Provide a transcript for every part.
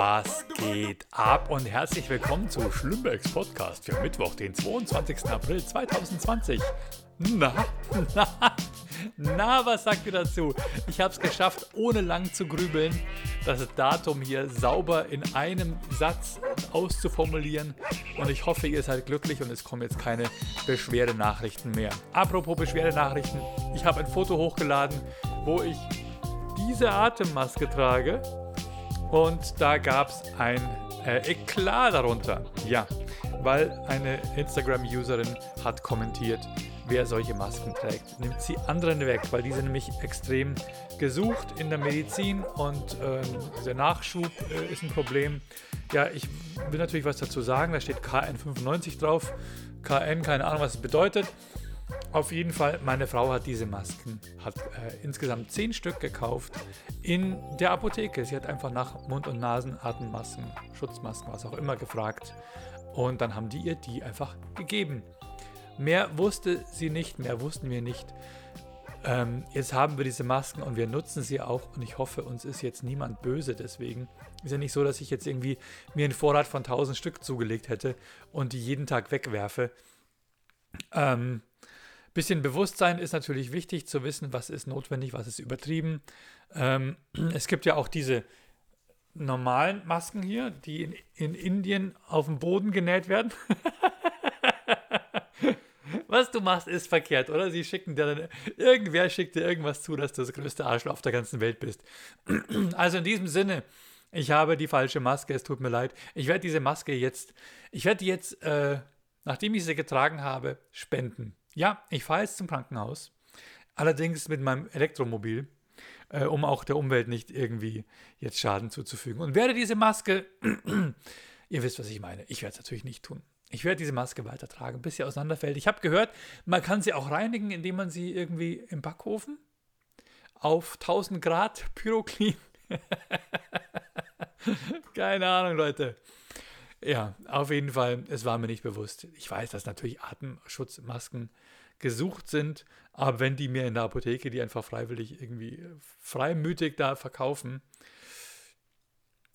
Was geht ab und herzlich willkommen zu Schlümbergs Podcast für Mittwoch, den 22. April 2020. Na, na, na, was sagt ihr dazu? Ich habe es geschafft, ohne lang zu grübeln, das Datum hier sauber in einem Satz auszuformulieren. Und ich hoffe, ihr seid glücklich und es kommen jetzt keine Beschwerdenachrichten mehr. Apropos Beschwerdenachrichten, ich habe ein Foto hochgeladen, wo ich diese Atemmaske trage. Und da gab es ein äh, Eklat darunter. Ja, weil eine Instagram-Userin hat kommentiert, wer solche Masken trägt. Nimmt sie anderen weg, weil die sind nämlich extrem gesucht in der Medizin und ähm, der Nachschub äh, ist ein Problem. Ja, ich will natürlich was dazu sagen. Da steht KN95 drauf. KN, keine Ahnung, was es bedeutet. Auf jeden Fall, meine Frau hat diese Masken, hat äh, insgesamt zehn Stück gekauft in der Apotheke. Sie hat einfach nach Mund- und Nasenatemmasken, Schutzmasken, was auch immer gefragt. Und dann haben die ihr die einfach gegeben. Mehr wusste sie nicht, mehr wussten wir nicht. Ähm, jetzt haben wir diese Masken und wir nutzen sie auch und ich hoffe, uns ist jetzt niemand böse deswegen. Ist ja nicht so, dass ich jetzt irgendwie mir einen Vorrat von 1000 Stück zugelegt hätte und die jeden Tag wegwerfe. Ähm, bisschen Bewusstsein ist natürlich wichtig zu wissen, was ist notwendig, was ist übertrieben. Ähm, es gibt ja auch diese normalen Masken hier, die in, in Indien auf dem Boden genäht werden. Was du machst, ist verkehrt, oder? Sie schicken dir dann, irgendwer schickt dir irgendwas zu, dass du das größte Arschloch auf der ganzen Welt bist. Also in diesem Sinne, ich habe die falsche Maske, es tut mir leid. Ich werde diese Maske jetzt, ich werde die jetzt, äh, nachdem ich sie getragen habe, spenden. Ja, ich fahre jetzt zum Krankenhaus, allerdings mit meinem Elektromobil, äh, um auch der Umwelt nicht irgendwie jetzt Schaden zuzufügen. Und werde diese Maske, ihr wisst, was ich meine, ich werde es natürlich nicht tun. Ich werde diese Maske weitertragen, bis sie auseinanderfällt. Ich habe gehört, man kann sie auch reinigen, indem man sie irgendwie im Backofen auf 1000 Grad Pyroklin. Keine Ahnung, Leute. Ja, auf jeden Fall, es war mir nicht bewusst. Ich weiß, dass natürlich Atemschutzmasken gesucht sind, aber wenn die mir in der Apotheke die einfach freiwillig irgendwie freimütig da verkaufen,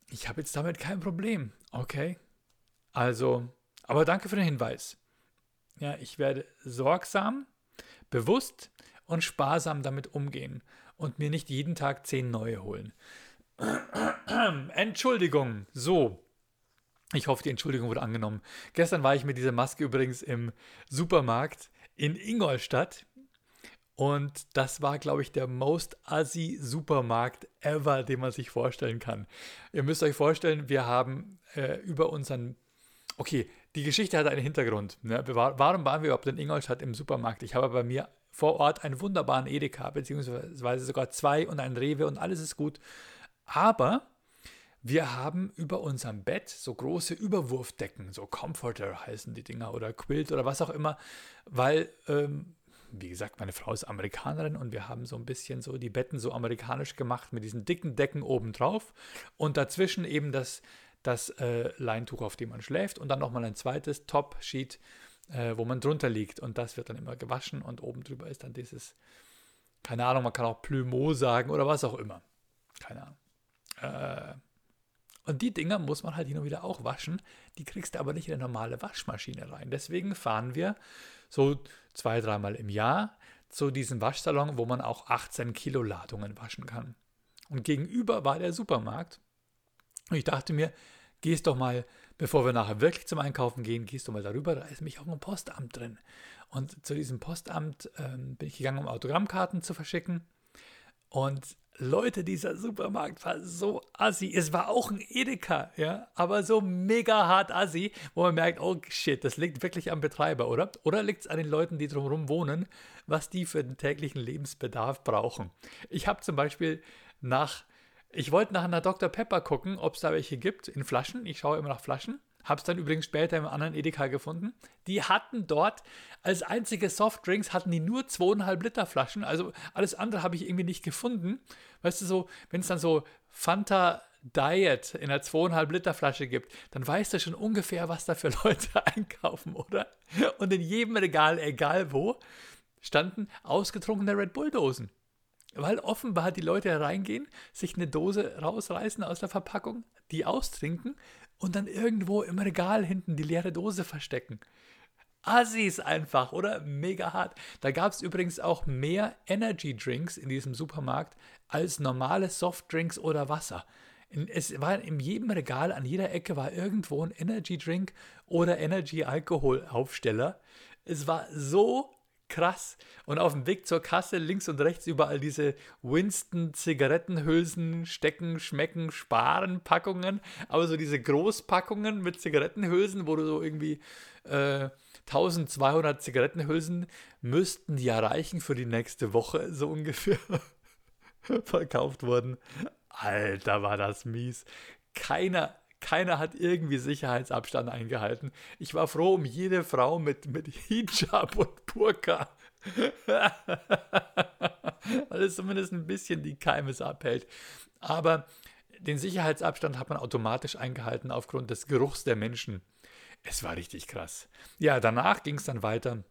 ich habe jetzt damit kein Problem, okay? Also, aber danke für den Hinweis. Ja, ich werde sorgsam, bewusst und sparsam damit umgehen und mir nicht jeden Tag zehn neue holen. Entschuldigung. So. Ich hoffe, die Entschuldigung wurde angenommen. Gestern war ich mit dieser Maske übrigens im Supermarkt in Ingolstadt. Und das war, glaube ich, der most assi Supermarkt ever, den man sich vorstellen kann. Ihr müsst euch vorstellen, wir haben äh, über unseren Okay, die Geschichte hat einen Hintergrund. Ne? Warum waren wir überhaupt in Ingolstadt im Supermarkt? Ich habe bei mir vor Ort einen wunderbaren Edeka, beziehungsweise sogar zwei und ein Rewe und alles ist gut. Aber wir haben über unserem Bett so große Überwurfdecken, so Comforter heißen die Dinger oder Quilt oder was auch immer, weil, ähm, wie gesagt, meine Frau ist Amerikanerin und wir haben so ein bisschen so die Betten so amerikanisch gemacht mit diesen dicken Decken obendrauf und dazwischen eben das das äh, Leintuch, auf dem man schläft und dann nochmal ein zweites Top-Sheet, äh, wo man drunter liegt und das wird dann immer gewaschen und oben drüber ist dann dieses, keine Ahnung, man kann auch Plumeau sagen oder was auch immer. Keine Ahnung. Äh, und die Dinger muss man halt hin und wieder auch waschen. Die kriegst du aber nicht in eine normale Waschmaschine rein. Deswegen fahren wir so zwei, dreimal im Jahr zu diesem Waschsalon, wo man auch 18 Kilo Ladungen waschen kann. Und gegenüber war der Supermarkt. Und ich dachte mir, gehst doch mal, bevor wir nachher wirklich zum Einkaufen gehen, gehst du mal darüber, da ist nämlich auch ein Postamt drin. Und zu diesem Postamt ähm, bin ich gegangen, um Autogrammkarten zu verschicken. Und Leute, dieser Supermarkt war so assi. Es war auch ein Edeka, ja, aber so mega hart assi, wo man merkt, oh shit, das liegt wirklich am Betreiber, oder? Oder liegt es an den Leuten, die drumherum wohnen, was die für den täglichen Lebensbedarf brauchen? Ich habe zum Beispiel nach ich wollte nach einer Dr. Pepper gucken, ob es da welche gibt in Flaschen. Ich schaue immer nach Flaschen. Habe es dann übrigens später im anderen Edeka gefunden. Die hatten dort als einzige Softdrinks hatten die nur 2,5 Liter Flaschen. Also alles andere habe ich irgendwie nicht gefunden. Weißt du so, wenn es dann so Fanta Diet in einer 2,5 Liter Flasche gibt, dann weißt du schon ungefähr, was da für Leute einkaufen, oder? Und in jedem Regal, egal wo, standen ausgetrunkene Red Bull Dosen. weil offenbar die Leute reingehen, sich eine Dose rausreißen aus der Verpackung, die austrinken und dann irgendwo im Regal hinten die leere Dose verstecken. Assis einfach, oder? Mega hart. Da gab es übrigens auch mehr Energy Drinks in diesem Supermarkt als normale Softdrinks oder Wasser. Es war in jedem Regal, an jeder Ecke war irgendwo ein Energy Drink oder Energy Alkohol Aufsteller. Es war so krass. Und auf dem Weg zur Kasse links und rechts überall diese Winston Zigarettenhülsen, Stecken, Schmecken, Sparen Packungen. Aber so diese Großpackungen mit Zigarettenhülsen, wo du so irgendwie äh, 1200 Zigarettenhülsen müssten ja reichen für die nächste Woche, so ungefähr verkauft wurden. Alter, war das mies. Keiner, keiner hat irgendwie Sicherheitsabstand eingehalten. Ich war froh um jede Frau mit, mit Hijab und Burka. Weil es zumindest ein bisschen die Keimes abhält. Aber den Sicherheitsabstand hat man automatisch eingehalten aufgrund des Geruchs der Menschen. Es war richtig krass. Ja, danach ging es dann weiter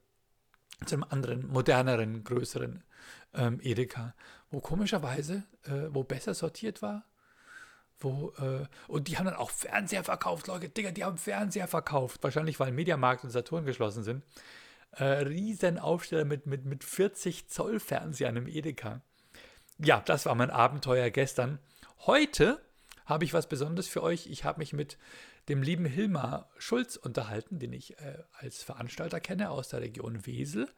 zum anderen, moderneren, größeren ähm, Edeka, wo komischerweise, äh, wo besser sortiert war. Wo, äh, und die haben dann auch Fernseher verkauft, Leute, Digga, die haben Fernseher verkauft. Wahrscheinlich, weil Mediamarkt und Saturn geschlossen sind. Äh, riesen mit, mit, mit 40 Zoll Fernsehern im Edeka. Ja, das war mein Abenteuer gestern. Heute habe ich was Besonderes für euch. Ich habe mich mit dem lieben Hilmar Schulz unterhalten, den ich äh, als Veranstalter kenne aus der Region Wesel.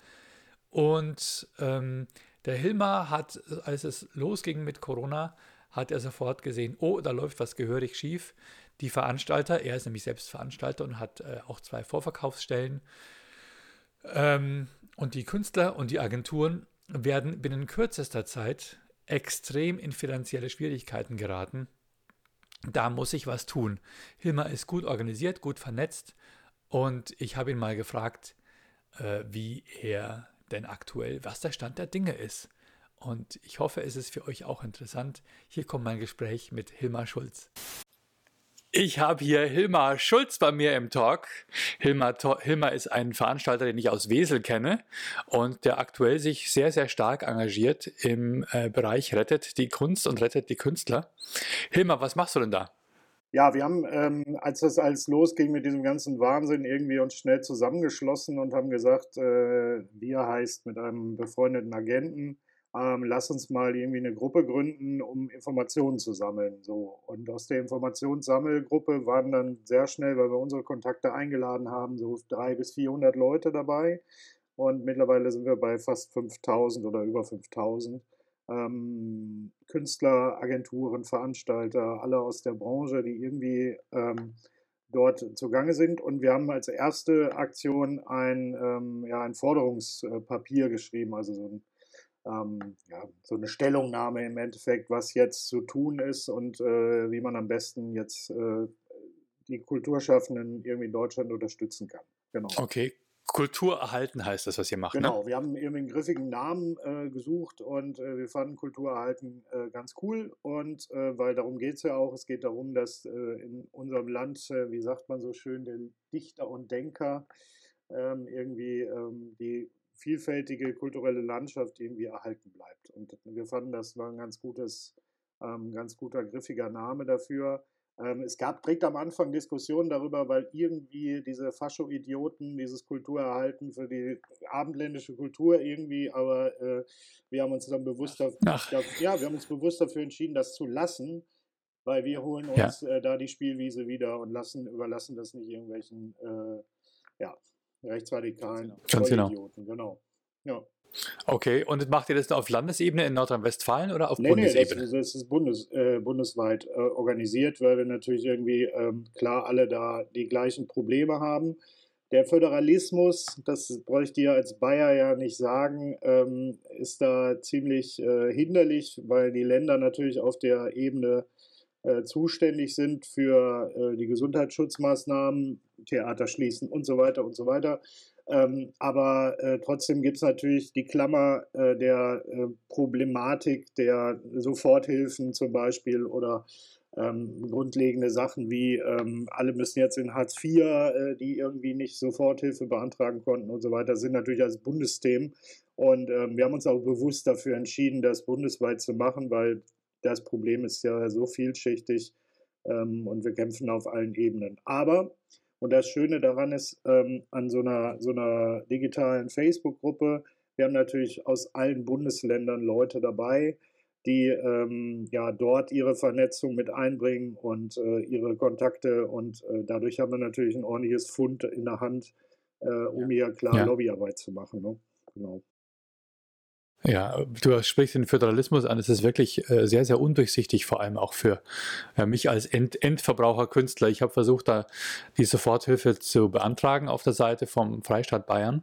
Und ähm, der Hilmar hat, als es losging mit Corona, hat er sofort gesehen, oh, da läuft was gehörig schief. Die Veranstalter, er ist nämlich selbst Veranstalter und hat äh, auch zwei Vorverkaufsstellen. Ähm, und die Künstler und die Agenturen werden binnen kürzester Zeit extrem in finanzielle Schwierigkeiten geraten da muss ich was tun. Hilmar ist gut organisiert, gut vernetzt und ich habe ihn mal gefragt, äh, wie er denn aktuell, was der Stand der Dinge ist. Und ich hoffe, es ist für euch auch interessant. Hier kommt mein Gespräch mit Hilmar Schulz. Ich habe hier Hilmar Schulz bei mir im Talk. Hilmar, Hilmar ist ein Veranstalter, den ich aus Wesel kenne und der aktuell sich sehr, sehr stark engagiert im äh, Bereich Rettet die Kunst und Rettet die Künstler. Hilmar, was machst du denn da? Ja, wir haben, ähm, als das alles losging mit diesem ganzen Wahnsinn, irgendwie uns schnell zusammengeschlossen und haben gesagt, äh, wir heißt mit einem befreundeten Agenten, ähm, lass uns mal irgendwie eine Gruppe gründen, um Informationen zu sammeln. So. Und aus der Informationssammelgruppe waren dann sehr schnell, weil wir unsere Kontakte eingeladen haben, so drei bis 400 Leute dabei. Und mittlerweile sind wir bei fast 5000 oder über 5000. Ähm, Künstler, Agenturen, Veranstalter, alle aus der Branche, die irgendwie ähm, dort zugange sind. Und wir haben als erste Aktion ein, ähm, ja, ein Forderungspapier geschrieben, also so ein ähm, ja, so eine Stellungnahme im Endeffekt, was jetzt zu tun ist und äh, wie man am besten jetzt äh, die Kulturschaffenden irgendwie in Deutschland unterstützen kann. Genau. Okay. Kultur erhalten heißt das, was ihr macht. Ne? Genau, ne? wir haben irgendwie einen griffigen Namen äh, gesucht und äh, wir fanden Kultur erhalten äh, ganz cool. Und äh, weil darum geht es ja auch, es geht darum, dass in unserem Land, wie sagt man so schön, der Dichter und Denker ähm, irgendwie ähm, die vielfältige kulturelle Landschaft irgendwie erhalten bleibt. Und wir fanden, das war ein ganz gutes, ähm, ganz guter, griffiger Name dafür. Ähm, es gab direkt am Anfang Diskussionen darüber, weil irgendwie diese Fascho-Idioten dieses Kulturerhalten für die abendländische Kultur irgendwie, aber äh, wir haben uns dann bewusst dafür, ja, wir haben uns bewusst dafür entschieden, das zu lassen, weil wir holen uns ja. äh, da die Spielwiese wieder und lassen, überlassen das nicht irgendwelchen äh, ja, rechtsradikalen Ganz genau. Idioten, genau. Ja. Okay, und macht ihr das auf Landesebene in Nordrhein-Westfalen oder auf nee, Bundesebene? Nee, das, das ist Bundes, äh, bundesweit äh, organisiert, weil wir natürlich irgendwie ähm, klar alle da die gleichen Probleme haben. Der Föderalismus, das bräuchte ich als Bayer ja nicht sagen, ähm, ist da ziemlich äh, hinderlich, weil die Länder natürlich auf der Ebene äh, zuständig sind für äh, die Gesundheitsschutzmaßnahmen, Theater schließen und so weiter und so weiter. Ähm, aber äh, trotzdem gibt es natürlich die Klammer äh, der äh, Problematik der Soforthilfen zum Beispiel oder ähm, grundlegende Sachen wie ähm, alle müssen jetzt in Hartz IV, äh, die irgendwie nicht Soforthilfe beantragen konnten und so weiter, sind natürlich als Bundesthemen. Und ähm, wir haben uns auch bewusst dafür entschieden, das bundesweit zu machen, weil das Problem ist ja so vielschichtig ähm, und wir kämpfen auf allen Ebenen. Aber, und das Schöne daran ist, ähm, an so einer, so einer digitalen Facebook-Gruppe, wir haben natürlich aus allen Bundesländern Leute dabei, die ähm, ja dort ihre Vernetzung mit einbringen und äh, ihre Kontakte und äh, dadurch haben wir natürlich ein ordentliches Fund in der Hand, äh, um ja. hier klar ja. Lobbyarbeit zu machen. Ne? Genau. Ja, du sprichst den Föderalismus an. Es ist wirklich äh, sehr, sehr undurchsichtig, vor allem auch für äh, mich als End Endverbraucher-Künstler. Ich habe versucht, da die Soforthilfe zu beantragen auf der Seite vom Freistaat Bayern,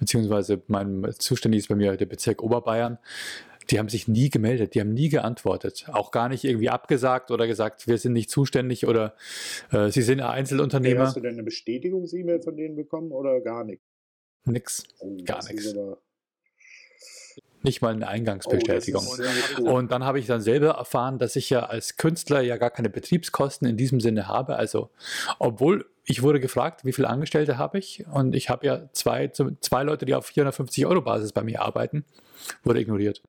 beziehungsweise mein zuständig ist bei mir der Bezirk Oberbayern. Die haben sich nie gemeldet, die haben nie geantwortet. Auch gar nicht irgendwie abgesagt oder gesagt, wir sind nicht zuständig oder äh, sie sind Einzelunternehmer. Hey, hast du denn eine Bestätigungs-E-Mail von denen bekommen oder gar nicht? Nix, oh, gar nichts. Nicht mal eine Eingangsbestätigung. Oh, und dann habe ich dann selber erfahren, dass ich ja als Künstler ja gar keine Betriebskosten in diesem Sinne habe. Also, obwohl ich wurde gefragt, wie viele Angestellte habe ich? Und ich habe ja zwei, zwei Leute, die auf 450 Euro Basis bei mir arbeiten, wurde ignoriert.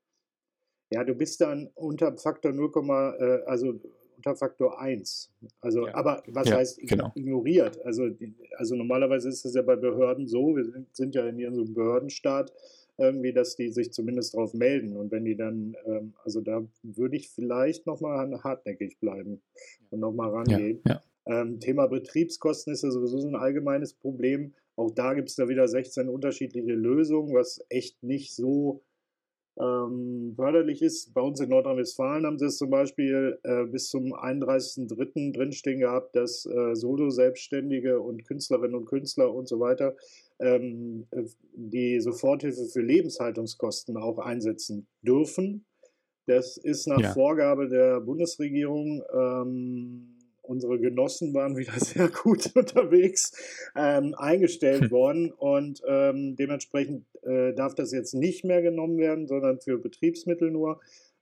Ja, du bist dann unter Faktor 0, äh, also unter Faktor 1. Also, ja. aber was ja, heißt genau. ignoriert? Also, also normalerweise ist es ja bei Behörden so, wir sind, sind ja in ihrem Behördenstaat, irgendwie, dass die sich zumindest darauf melden. Und wenn die dann, ähm, also da würde ich vielleicht nochmal hartnäckig bleiben und nochmal rangehen. Ja, ja. Ähm, Thema Betriebskosten ist ja sowieso so ein allgemeines Problem. Auch da gibt es da wieder 16 unterschiedliche Lösungen, was echt nicht so ähm, förderlich ist. Bei uns in Nordrhein-Westfalen haben sie es zum Beispiel äh, bis zum 31.03. drinstehen gehabt, dass äh, Solo-Selbstständige und Künstlerinnen und Künstler und so weiter ähm, die Soforthilfe für Lebenshaltungskosten auch einsetzen dürfen. Das ist nach ja. Vorgabe der Bundesregierung. Ähm, unsere Genossen waren wieder sehr gut unterwegs, ähm, eingestellt hm. worden und ähm, dementsprechend äh, darf das jetzt nicht mehr genommen werden, sondern für Betriebsmittel nur.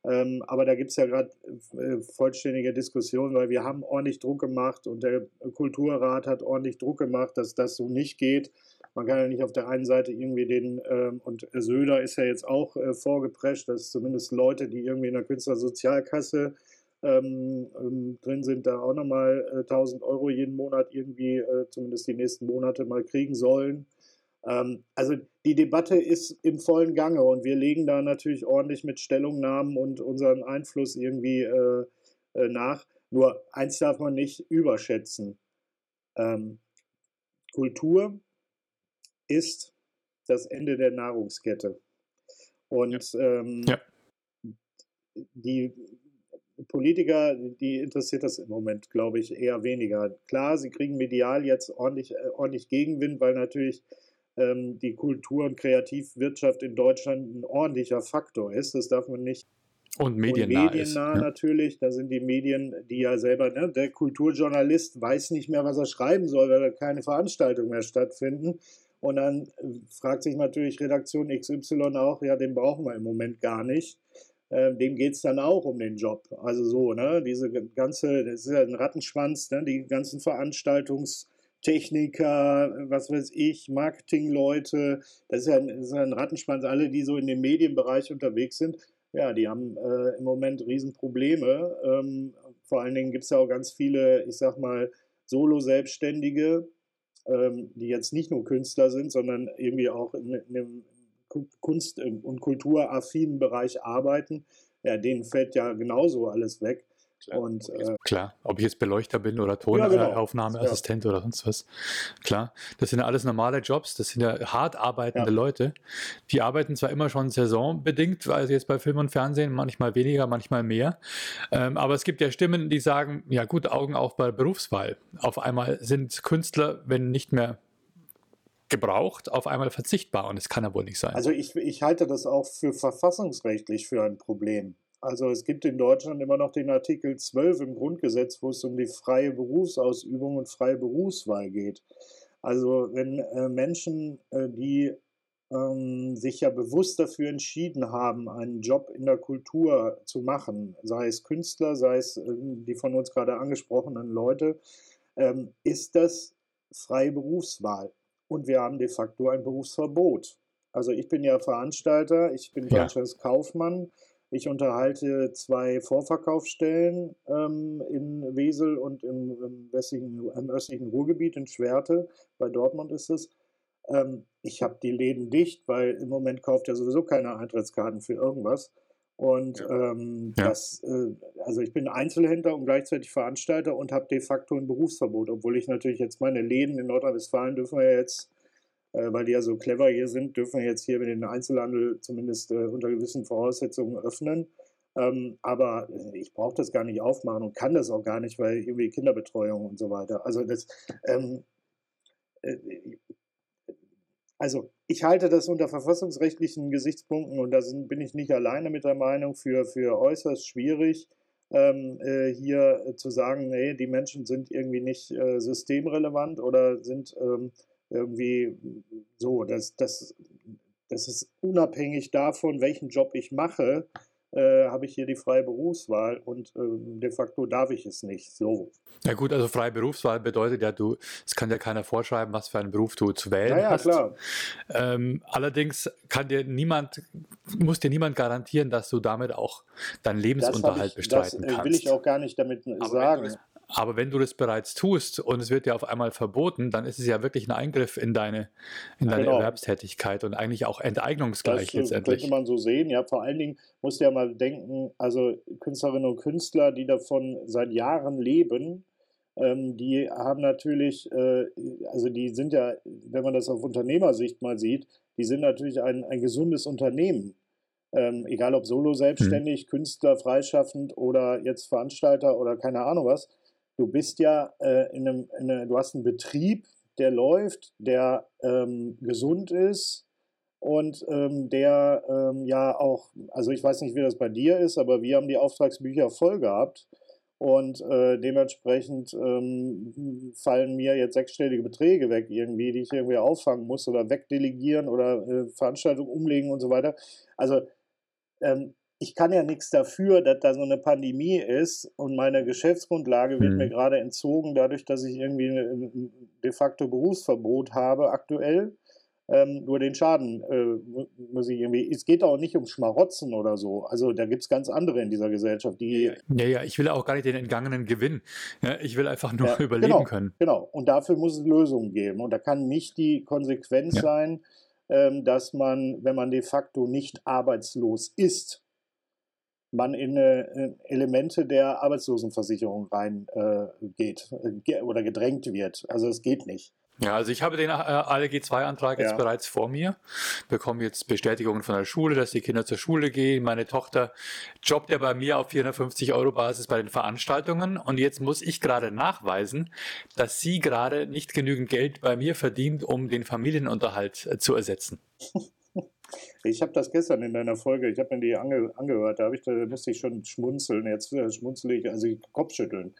Ähm, aber da gibt es ja gerade äh, vollständige Diskussionen, weil wir haben ordentlich Druck gemacht und der Kulturrat hat ordentlich Druck gemacht, dass das so nicht geht. Man kann ja nicht auf der einen Seite irgendwie den, ähm, und Söder ist ja jetzt auch äh, vorgeprescht, dass zumindest Leute, die irgendwie in der Künstlersozialkasse ähm, ähm, drin sind, da auch nochmal äh, 1000 Euro jeden Monat irgendwie, äh, zumindest die nächsten Monate mal kriegen sollen. Ähm, also die Debatte ist im vollen Gange und wir legen da natürlich ordentlich mit Stellungnahmen und unseren Einfluss irgendwie äh, äh nach. Nur eins darf man nicht überschätzen. Ähm, Kultur ist das Ende der Nahrungskette. Und ja. Ähm, ja. die Politiker, die interessiert das im Moment, glaube ich, eher weniger. Klar, sie kriegen medial jetzt ordentlich, äh, ordentlich Gegenwind, weil natürlich ähm, die Kultur- und Kreativwirtschaft in Deutschland ein ordentlicher Faktor ist. Das darf man nicht und mediennah, und mediennah ist, natürlich, da sind die Medien, die ja selber, ne, der Kulturjournalist weiß nicht mehr, was er schreiben soll, weil da keine Veranstaltungen mehr stattfinden. Und dann äh, fragt sich natürlich Redaktion XY auch, ja, den brauchen wir im Moment gar nicht. Ähm, dem geht es dann auch um den Job. Also so, ne, diese ganze, das ist ja ein Rattenschwanz, ne, die ganzen Veranstaltungstechniker, was weiß ich, Marketingleute, das ist ja ein, ist ein Rattenschwanz, alle, die so in dem Medienbereich unterwegs sind, ja, die haben äh, im Moment Riesenprobleme. Ähm, vor allen Dingen gibt es ja auch ganz viele, ich sag mal, Solo-Selbstständige, ähm, die jetzt nicht nur Künstler sind, sondern irgendwie auch in, in einem Kunst- und kulturaffinen Bereich arbeiten, ja, denen fällt ja genauso alles weg. Klar. Und, äh, Klar, ob ich jetzt Beleuchter bin oder Tonaufnahmeassistent ja, genau. oder sonst was. Klar, das sind ja alles normale Jobs, das sind ja hart arbeitende ja. Leute. Die arbeiten zwar immer schon saisonbedingt, also jetzt bei Film und Fernsehen, manchmal weniger, manchmal mehr. Ähm, aber es gibt ja Stimmen, die sagen, ja gut, Augen auf bei Berufswahl. Auf einmal sind Künstler, wenn nicht mehr gebraucht, auf einmal verzichtbar und das kann ja wohl nicht sein. Also ich, ich halte das auch für verfassungsrechtlich für ein Problem. Also es gibt in Deutschland immer noch den Artikel 12 im Grundgesetz, wo es um die freie Berufsausübung und freie Berufswahl geht. Also wenn äh, Menschen, äh, die ähm, sich ja bewusst dafür entschieden haben, einen Job in der Kultur zu machen, sei es Künstler, sei es äh, die von uns gerade angesprochenen Leute, ähm, ist das freie Berufswahl. Und wir haben de facto ein Berufsverbot. Also ich bin ja Veranstalter, ich bin ja. Kaufmann, ich unterhalte zwei Vorverkaufsstellen ähm, in Wesel und im, im, westlichen, im östlichen Ruhrgebiet in Schwerte, bei Dortmund ist es. Ähm, ich habe die Läden dicht, weil im Moment kauft ja sowieso keine Eintrittskarten für irgendwas. Und ja. Ähm, ja. das, äh, also ich bin Einzelhändler und gleichzeitig Veranstalter und habe de facto ein Berufsverbot, obwohl ich natürlich jetzt meine Läden in Nordrhein-Westfalen dürfen wir jetzt, weil die ja so clever hier sind, dürfen wir jetzt hier mit den Einzelhandel zumindest äh, unter gewissen Voraussetzungen öffnen. Ähm, aber ich brauche das gar nicht aufmachen und kann das auch gar nicht, weil irgendwie Kinderbetreuung und so weiter. Also das, ähm, äh, also ich halte das unter verfassungsrechtlichen Gesichtspunkten, und da sind, bin ich nicht alleine mit der Meinung, für, für äußerst schwierig, ähm, äh, hier zu sagen, nee, die Menschen sind irgendwie nicht äh, systemrelevant oder sind ähm, irgendwie so, dass das, das ist unabhängig davon, welchen Job ich mache, äh, habe ich hier die freie Berufswahl und äh, de facto darf ich es nicht. So. Ja gut, also freie Berufswahl bedeutet ja, du, es kann dir keiner vorschreiben, was für einen Beruf du zu wählen naja, hast. Klar. Ähm, allerdings kann dir niemand, muss dir niemand garantieren, dass du damit auch deinen Lebensunterhalt ich, bestreiten das, kannst. Das will ich auch gar nicht damit Aber sagen. Aber wenn du das bereits tust und es wird dir auf einmal verboten, dann ist es ja wirklich ein Eingriff in deine, in deine genau. Erwerbstätigkeit und eigentlich auch enteignungsgleich das letztendlich. könnte man so sehen. Ja, vor allen Dingen musst du ja mal denken, also Künstlerinnen und Künstler, die davon seit Jahren leben, ähm, die haben natürlich, äh, also die sind ja, wenn man das auf Unternehmersicht mal sieht, die sind natürlich ein, ein gesundes Unternehmen. Ähm, egal ob solo selbstständig, mhm. Künstler, freischaffend oder jetzt Veranstalter oder keine Ahnung was du bist ja äh, in, einem, in eine, du hast einen Betrieb, der läuft, der ähm, gesund ist und ähm, der ähm, ja auch, also ich weiß nicht, wie das bei dir ist, aber wir haben die Auftragsbücher voll gehabt. Und äh, dementsprechend ähm, fallen mir jetzt sechsstellige Beträge weg, irgendwie, die ich irgendwie auffangen muss oder wegdelegieren oder äh, Veranstaltungen umlegen und so weiter. Also ähm, ich kann ja nichts dafür, dass da so eine Pandemie ist und meine Geschäftsgrundlage wird mhm. mir gerade entzogen, dadurch, dass ich irgendwie ein de facto Berufsverbot habe aktuell. Ähm, nur den Schaden äh, muss ich irgendwie. Es geht auch nicht um Schmarotzen oder so. Also da gibt es ganz andere in dieser Gesellschaft, die. Ja, ja, ich will auch gar nicht den entgangenen Gewinn. Ja, ich will einfach nur ja, überleben genau, können. Genau. Und dafür muss es Lösungen geben. Und da kann nicht die Konsequenz ja. sein, ähm, dass man, wenn man de facto nicht arbeitslos ist, man in äh, Elemente der Arbeitslosenversicherung reingeht äh, oder gedrängt wird. Also es geht nicht. Ja, also ich habe den äh, ALG-2-Antrag jetzt ja. bereits vor mir, bekomme jetzt Bestätigungen von der Schule, dass die Kinder zur Schule gehen. Meine Tochter jobbt ja bei mir auf 450 Euro Basis bei den Veranstaltungen und jetzt muss ich gerade nachweisen, dass sie gerade nicht genügend Geld bei mir verdient, um den Familienunterhalt äh, zu ersetzen. Ich habe das gestern in deiner Folge, ich habe mir die ange, angehört, da, ich, da musste ich schon schmunzeln. Jetzt äh, schmunzele ich, also Kopfschütteln.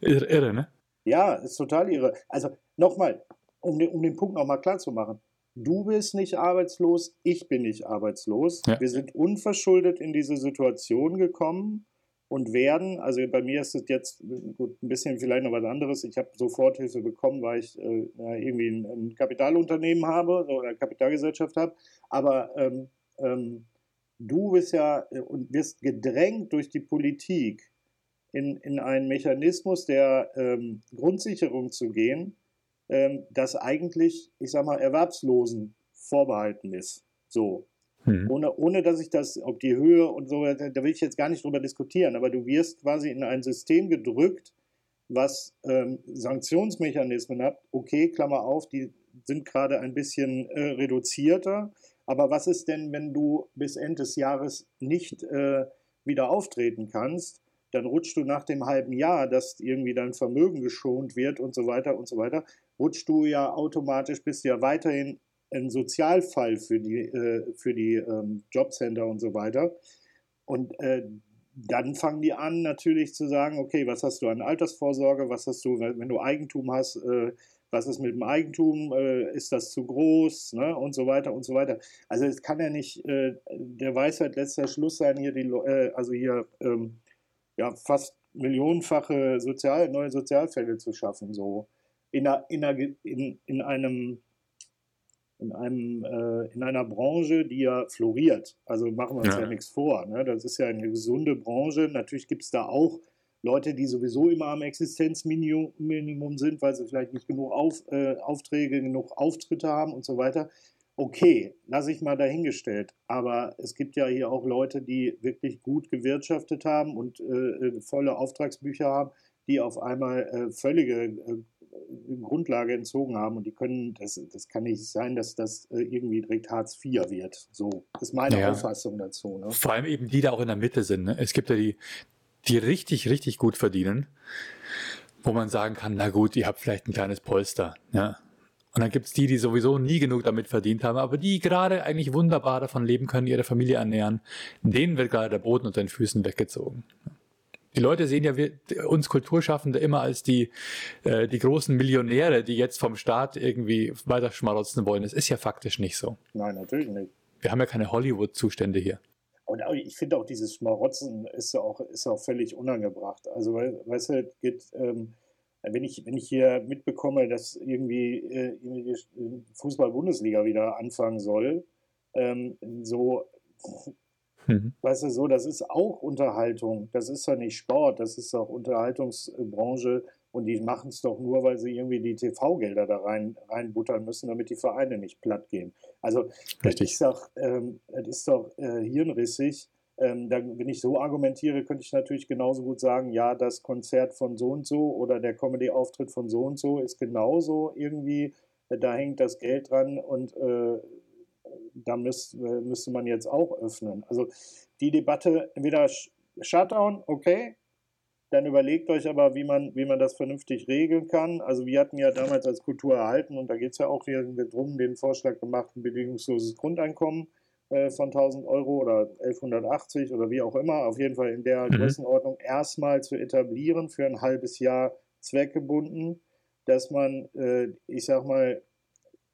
Irre, irre, ne? Ja, ist total irre. Also nochmal, um den, um den Punkt nochmal klar zu machen. Du bist nicht arbeitslos, ich bin nicht arbeitslos. Ja. Wir sind unverschuldet in diese Situation gekommen und werden, also bei mir ist es jetzt gut, ein bisschen vielleicht noch was anderes. Ich habe Soforthilfe bekommen, weil ich äh, irgendwie ein, ein, Kapitalunternehmen habe oder eine Kapitalgesellschaft habe. Aber ähm, ähm, du bist ja äh, und wirst gedrängt durch die Politik in, in einen Mechanismus der ähm, Grundsicherung zu gehen, ähm, das eigentlich, ich sag mal, Erwerbslosen vorbehalten ist. So. Hm. Ohne, ohne dass ich das, ob die Höhe und so, da will ich jetzt gar nicht drüber diskutieren, aber du wirst quasi in ein System gedrückt, was ähm, Sanktionsmechanismen hat. Okay, Klammer auf, die sind gerade ein bisschen äh, reduzierter. Aber was ist denn, wenn du bis Ende des Jahres nicht äh, wieder auftreten kannst? Dann rutschst du nach dem halben Jahr, dass irgendwie dein Vermögen geschont wird und so weiter und so weiter, rutschst du ja automatisch, bist ja weiterhin ein Sozialfall für die, äh, für die ähm, Jobcenter und so weiter. Und äh, dann fangen die an natürlich zu sagen, okay, was hast du an Altersvorsorge, was hast du, wenn du Eigentum hast, äh, was ist mit dem Eigentum, äh, ist das zu groß ne? und so weiter und so weiter. Also es kann ja nicht äh, der Weisheit letzter Schluss sein, hier die, äh, also hier ähm, ja fast millionenfache Sozial, neue Sozialfälle zu schaffen, so in, einer, in, einer, in, in einem in, einem, äh, in einer Branche, die ja floriert. Also machen wir uns ja, ja nichts vor. Ne? Das ist ja eine gesunde Branche. Natürlich gibt es da auch Leute, die sowieso immer am Existenzminimum sind, weil sie vielleicht nicht genug Auf, äh, Aufträge, genug Auftritte haben und so weiter. Okay, lasse ich mal dahingestellt. Aber es gibt ja hier auch Leute, die wirklich gut gewirtschaftet haben und äh, äh volle Auftragsbücher haben, die auf einmal äh, völlige äh, Grundlage entzogen haben und die können, das, das kann nicht sein, dass das äh, irgendwie direkt Hartz IV wird. So ist meine ja, Auffassung dazu. Ne? Vor allem eben die, die da auch in der Mitte sind. Ne? Es gibt ja die, die richtig, richtig gut verdienen, wo man sagen kann, na gut, ihr habt vielleicht ein kleines Polster. Ja? Und dann gibt es die, die sowieso nie genug damit verdient haben, aber die gerade eigentlich wunderbar davon leben können, ihre Familie ernähren. Denen wird gerade der Boden unter den Füßen weggezogen. Die Leute sehen ja wir, uns Kulturschaffende immer als die, äh, die großen Millionäre, die jetzt vom Staat irgendwie weiter schmarotzen wollen. Das ist ja faktisch nicht so. Nein, natürlich nicht. Wir haben ja keine Hollywood-Zustände hier. Und ich finde auch dieses Schmarotzen ist auch, ist auch völlig unangebracht. Also, weißt du, geht, ähm, wenn, ich, wenn ich hier mitbekomme, dass irgendwie, äh, die Fußball-Bundesliga wieder anfangen soll, ähm, so, mhm. weißt du, so, das ist auch Unterhaltung. Das ist ja nicht Sport, das ist auch Unterhaltungsbranche. Und die machen es doch nur, weil sie irgendwie die TV-Gelder da rein, reinbuttern müssen, damit die Vereine nicht platt gehen. Also das ist doch, ähm, das ist doch äh, hirnrissig. Ähm, da, wenn ich so argumentiere, könnte ich natürlich genauso gut sagen, ja, das Konzert von so und so oder der Comedy-Auftritt von so und so ist genauso irgendwie, äh, da hängt das Geld dran und äh, da müsst, äh, müsste man jetzt auch öffnen. Also die Debatte, entweder Shutdown, okay, dann überlegt euch aber, wie man, wie man das vernünftig regeln kann. Also wir hatten ja damals als Kultur erhalten und da geht es ja auch hier drum, den Vorschlag gemacht, ein bedingungsloses Grundeinkommen äh, von 1000 Euro oder 1180 oder wie auch immer, auf jeden Fall in der mhm. Größenordnung erstmal zu etablieren für ein halbes Jahr zweckgebunden, dass man, äh, ich sag mal,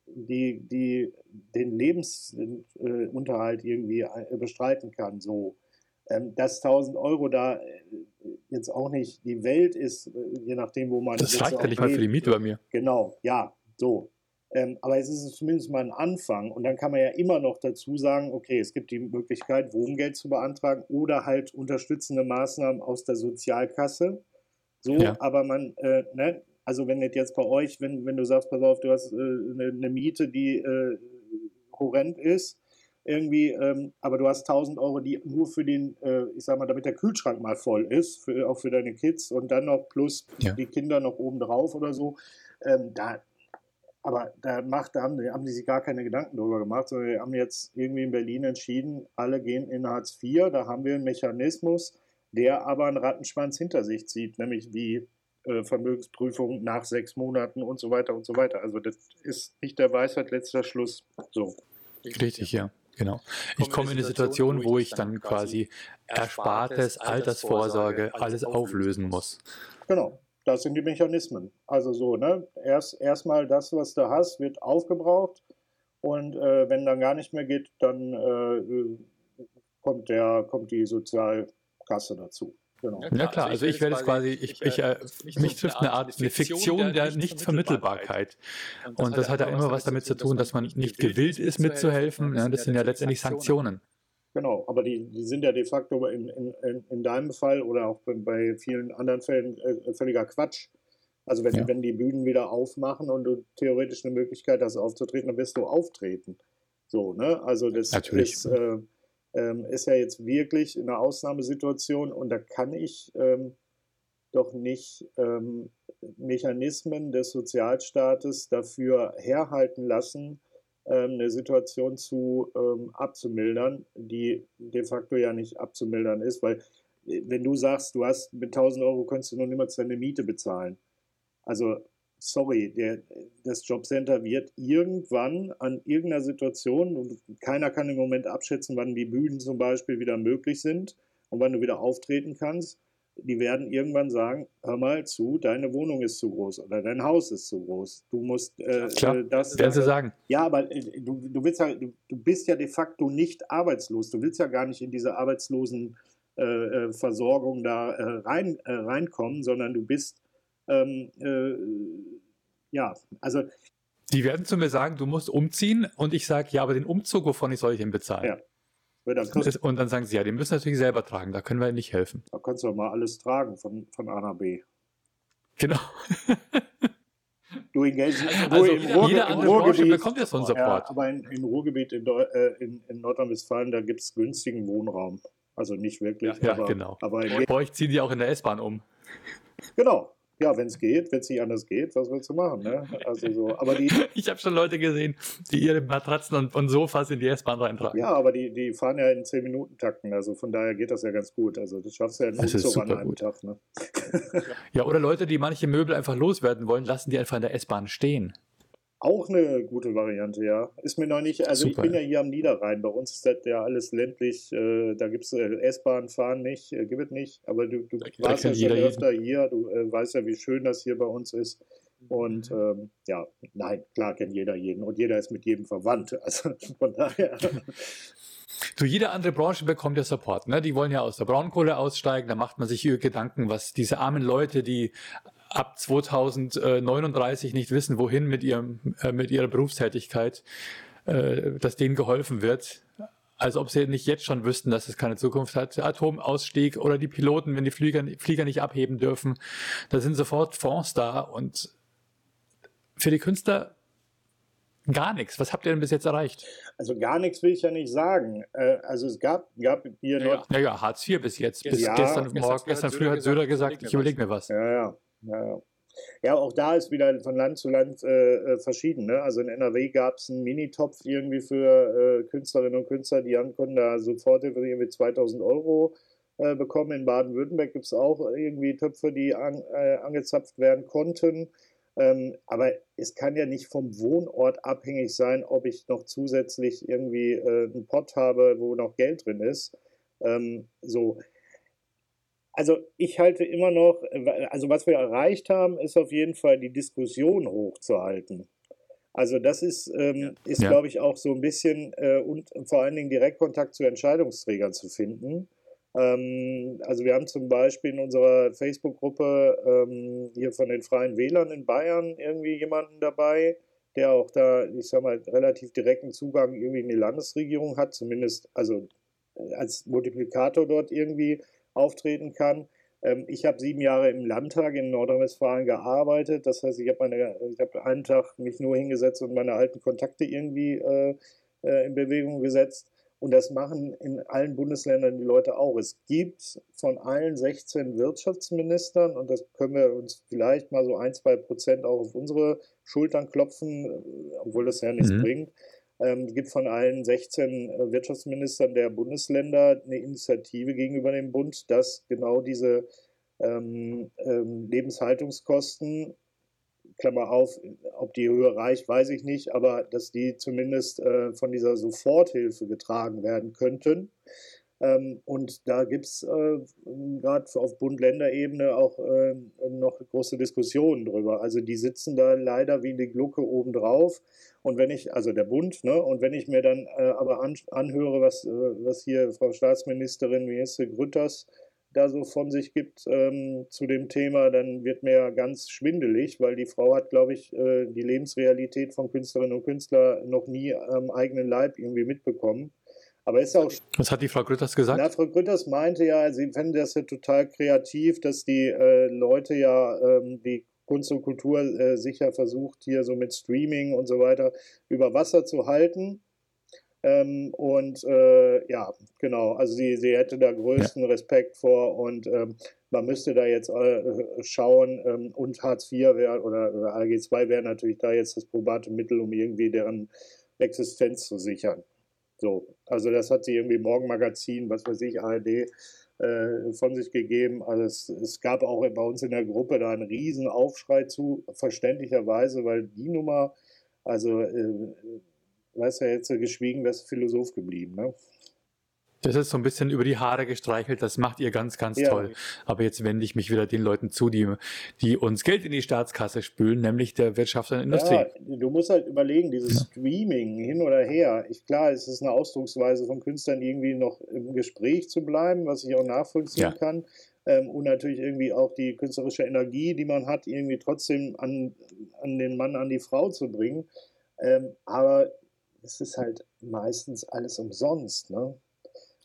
die, die, den Lebensunterhalt irgendwie äh, bestreiten kann, so. Ähm, dass 1000 Euro da äh, jetzt auch nicht die Welt ist, äh, je nachdem, wo man. Das reicht ja nicht mal für die Miete bei mir. Genau, ja, so. Ähm, aber es ist zumindest mal ein Anfang. Und dann kann man ja immer noch dazu sagen, okay, es gibt die Möglichkeit, Wohngeld zu beantragen oder halt unterstützende Maßnahmen aus der Sozialkasse. So, ja. aber man, äh, ne, also wenn jetzt bei euch, wenn, wenn du sagst, pass auf, du hast äh, eine, eine, Miete, die äh, horrend ist, irgendwie, ähm, aber du hast 1000 Euro, die nur für den, äh, ich sag mal, damit der Kühlschrank mal voll ist, für, auch für deine Kids und dann noch plus ja. die Kinder noch oben drauf oder so. Ähm, da, aber da, macht, da haben, haben die sich gar keine Gedanken drüber gemacht, sondern die haben jetzt irgendwie in Berlin entschieden, alle gehen in Hartz IV, da haben wir einen Mechanismus, der aber einen Rattenschwanz hinter sich zieht, nämlich die äh, Vermögensprüfung nach sechs Monaten und so weiter und so weiter. Also das ist nicht der Weisheit letzter Schluss. So. Richtig, ja. Genau. Ich komme in eine Situation, wo ich dann quasi Erspartes, Altersvorsorge, alles auflösen muss. Genau. Das sind die Mechanismen. Also so, ne? Erst erstmal das, was du hast, wird aufgebraucht und äh, wenn dann gar nicht mehr geht, dann äh, kommt der, kommt die Sozialkasse dazu. Genau. Ja, klar, ja, klar. also, ich werde es quasi, ich, ich, äh, mich, mich trifft eine Art, eine Fiktion der Nichtvermittelbarkeit. Und das hat ja immer was damit zu tun, dass man nicht gewillt ist, mitzuhelfen. Ja, das sind ja letztendlich Sanktionen. Genau, aber die, die sind ja de facto in, in, in deinem Fall oder auch bei vielen anderen Fällen äh, völliger Quatsch. Also wenn, ja. wenn die Bühnen wieder aufmachen und du theoretisch eine Möglichkeit hast aufzutreten, dann wirst du auftreten. So, ne? Also das Natürlich. ist, äh, ähm, ist ja jetzt wirklich in einer Ausnahmesituation und da kann ich ähm, doch nicht ähm, Mechanismen des Sozialstaates dafür herhalten lassen, ähm, eine Situation zu ähm, abzumildern, die de facto ja nicht abzumildern ist, weil äh, wenn du sagst, du hast mit 1000 Euro kannst du noch niemals deine Miete bezahlen. Also sorry, der, das Jobcenter wird irgendwann an irgendeiner Situation, und keiner kann im Moment abschätzen, wann die Bühnen zum Beispiel wieder möglich sind, Und wenn du wieder auftreten kannst, die werden irgendwann sagen, hör mal zu, deine Wohnung ist zu groß oder dein Haus ist zu groß. Du musst äh, Klar, das werden sie sagen. Ja, aber äh, du, du willst ja, du, du, bist ja de facto nicht arbeitslos. Du willst ja gar nicht in diese arbeitslosen äh, äh Versorgung da äh, rein, äh, reinkommen, sondern du bist ähm, ja, also die werden zu mir sagen, du musst umziehen und ich sage, ja, aber den Umzug, wovon ich soll ich denn bezahlen? Ja. Und dann sagen sie, ja, den müssen natürlich selber tragen, da können wir nicht helfen. Da kannst du mal alles tragen von, von A nach B. Genau. Du in Gelsen, also, im Ruhr, jede andere Branche bekommt ja so einen Support. Ja, aber in, in Ruhrgebiet in, äh, in, in Nordrhein-Westfalen, da gibt es günstigen Wohnraum. Also nicht wirklich. Ja, aber, genau. Aber Bei euch ziehen die auch in der S-Bahn um. Genau, ja, wenn es geht, wenn es nicht anders geht, was willst du machen? Ne? Also so, aber die, ich habe schon Leute gesehen, die ihre Matratzen und, und Sofas in die S-Bahn reintragen. Ja, aber die, die fahren ja in 10-Minuten-Takten, also von daher geht das ja ganz gut. Also das schaffst du ja nicht so an einem gut. Tag. Ne? ja, oder Leute, die manche Möbel einfach loswerden wollen, lassen die einfach in der S-Bahn stehen. Auch eine gute Variante, ja. Ist mir noch nicht, also Super. ich bin ja hier am Niederrhein, bei uns ist das ja alles ländlich, äh, da gibt es äh, S-Bahn fahren nicht, äh, gibt es nicht, aber du, du warst ja schon öfter jeden. hier, du äh, weißt ja, wie schön das hier bei uns ist. Und ähm, ja, nein, klar kennt jeder jeden und jeder ist mit jedem verwandt. Also von daher. Du, jede andere Branche bekommt ja Support. Ne? Die wollen ja aus der Braunkohle aussteigen. Da macht man sich Gedanken, was diese armen Leute, die ab 2039 nicht wissen, wohin mit, ihrem, äh, mit ihrer Berufstätigkeit, äh, dass denen geholfen wird. Als ob sie nicht jetzt schon wüssten, dass es keine Zukunft hat. Atomausstieg oder die Piloten, wenn die Flieger, Flieger nicht abheben dürfen, da sind sofort Fonds da und für die Künstler Gar nichts. Was habt ihr denn bis jetzt erreicht? Also gar nichts will ich ja nicht sagen. Äh, also es gab, gab hier ja, noch. Naja, Hartz IV bis jetzt. Bis ja, gestern, gestern, gestern früh hat Söder gesagt, ich überlege mir was. Ja, ja. Ja, ja, auch da ist wieder von Land zu Land äh, äh verschieden. Ne? Also in NRW gab es einen Minitopf irgendwie für äh, Künstlerinnen und Künstler, die haben, konnten da sofort irgendwie 2000 Euro äh, bekommen. In Baden-Württemberg gibt es auch irgendwie Töpfe, die an, äh, angezapft werden konnten. Ähm, aber es kann ja nicht vom Wohnort abhängig sein, ob ich noch zusätzlich irgendwie äh, einen Pott habe, wo noch Geld drin ist. Ähm, so also ich halte immer noch, also was wir erreicht haben, ist auf jeden Fall die Diskussion hochzuhalten. Also das ist, ähm, ist ja. glaube ich, auch so ein bisschen äh, und vor allen Dingen Direktkontakt zu Entscheidungsträgern zu finden. Ähm, also wir haben zum Beispiel in unserer Facebook-Gruppe ähm, hier von den Freien Wählern in Bayern irgendwie jemanden dabei, der auch da, ich sag mal, relativ direkten Zugang irgendwie in die Landesregierung hat, zumindest also äh, als Multiplikator dort irgendwie auftreten kann. Ähm, ich habe sieben Jahre im Landtag in Nordrhein-Westfalen gearbeitet. Das heißt, ich habe hab einen Tag mich nur hingesetzt und meine alten Kontakte irgendwie äh, äh, in Bewegung gesetzt. Und das machen in allen Bundesländern die Leute auch. Es gibt von allen 16 Wirtschaftsministern, und das können wir uns vielleicht mal so ein, zwei Prozent auch auf unsere Schultern klopfen, äh, obwohl das ja nichts mhm. bringt, ähm, gibt von allen 16 äh, Wirtschaftsministern der Bundesländer eine Initiative gegenüber dem Bund, dass genau diese ähm, ähm, Lebenshaltungskosten, Klammer auf, ob die Höhe reicht, weiß ich nicht, aber dass die zumindest äh, von dieser Soforthilfe getragen werden könnten. Ähm, und da gibt es äh, gerade auf Bund-Länder-Ebene auch äh, noch große Diskussionen drüber. Also die sitzen da leider wie die Glucke obendrauf. Und wenn ich, also der Bund, ne, und wenn ich mir dann äh, aber an, anhöre, was, äh, was hier Frau Staatsministerin Minister Grütters da so von sich gibt ähm, zu dem Thema, dann wird mir ja ganz schwindelig, weil die Frau hat, glaube ich, äh, die Lebensrealität von Künstlerinnen und Künstlern noch nie am eigenen Leib irgendwie mitbekommen. Aber ist auch. Was hat die Frau Grütters gesagt? Na, Frau Grütters meinte ja, sie fände das ja total kreativ, dass die äh, Leute ja ähm, die Kunst und Kultur äh, sicher versucht, hier so mit Streaming und so weiter über Wasser zu halten. Ähm, und äh, ja, genau, also sie, sie hätte da größten ja. Respekt vor und ähm, man müsste da jetzt äh, schauen ähm, und Hartz IV wär, oder, oder AG II wäre natürlich da jetzt das probate Mittel, um irgendwie deren Existenz zu sichern. So, also das hat sie irgendwie Morgenmagazin, was weiß ich, ARD von sich gegeben. Also es, es, gab auch bei uns in der Gruppe da einen riesen Aufschrei zu, verständlicherweise, weil die Nummer, also äh, weiß ja jetzt geschwiegen, wer ist Philosoph geblieben, ne? Das ist so ein bisschen über die Haare gestreichelt, das macht ihr ganz, ganz ja. toll. Aber jetzt wende ich mich wieder den Leuten zu, die, die uns Geld in die Staatskasse spülen, nämlich der Wirtschaft und Industrie. Ja, du musst halt überlegen, dieses ja. Streaming hin oder her. Ich, klar, es ist eine Ausdrucksweise von Künstlern, irgendwie noch im Gespräch zu bleiben, was ich auch nachvollziehen kann. Ähm, und natürlich irgendwie auch die künstlerische Energie, die man hat, irgendwie trotzdem an, an den Mann, an die Frau zu bringen. Ähm, aber es ist halt meistens alles umsonst. Ne?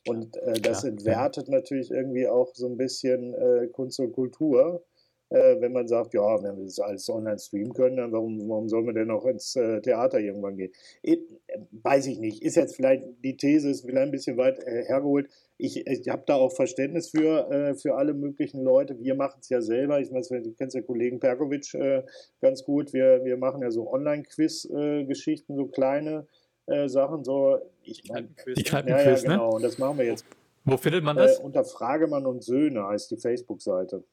Und äh, das Klar, entwertet natürlich irgendwie auch so ein bisschen äh, Kunst und Kultur. Äh, wenn man sagt, ja, wenn wir das alles online streamen können, dann warum, warum sollen wir denn noch ins äh, Theater irgendwann gehen? Ich, weiß ich nicht. Ist jetzt vielleicht, die These ist vielleicht ein bisschen weit äh, hergeholt. Ich, ich habe da auch Verständnis für, äh, für alle möglichen Leute. Wir machen es ja selber. Ich meine, du kennst ja Kollegen Perkovic ganz gut. Wir, wir machen ja so Online-Quiz-Geschichten, so kleine äh, Sachen. So, ich mein, die Kneipenquiz, ja, ja, genau. Ne? Und das machen wir jetzt. Wo findet man das? Äh, unter Fragemann und Söhne heißt die Facebook-Seite.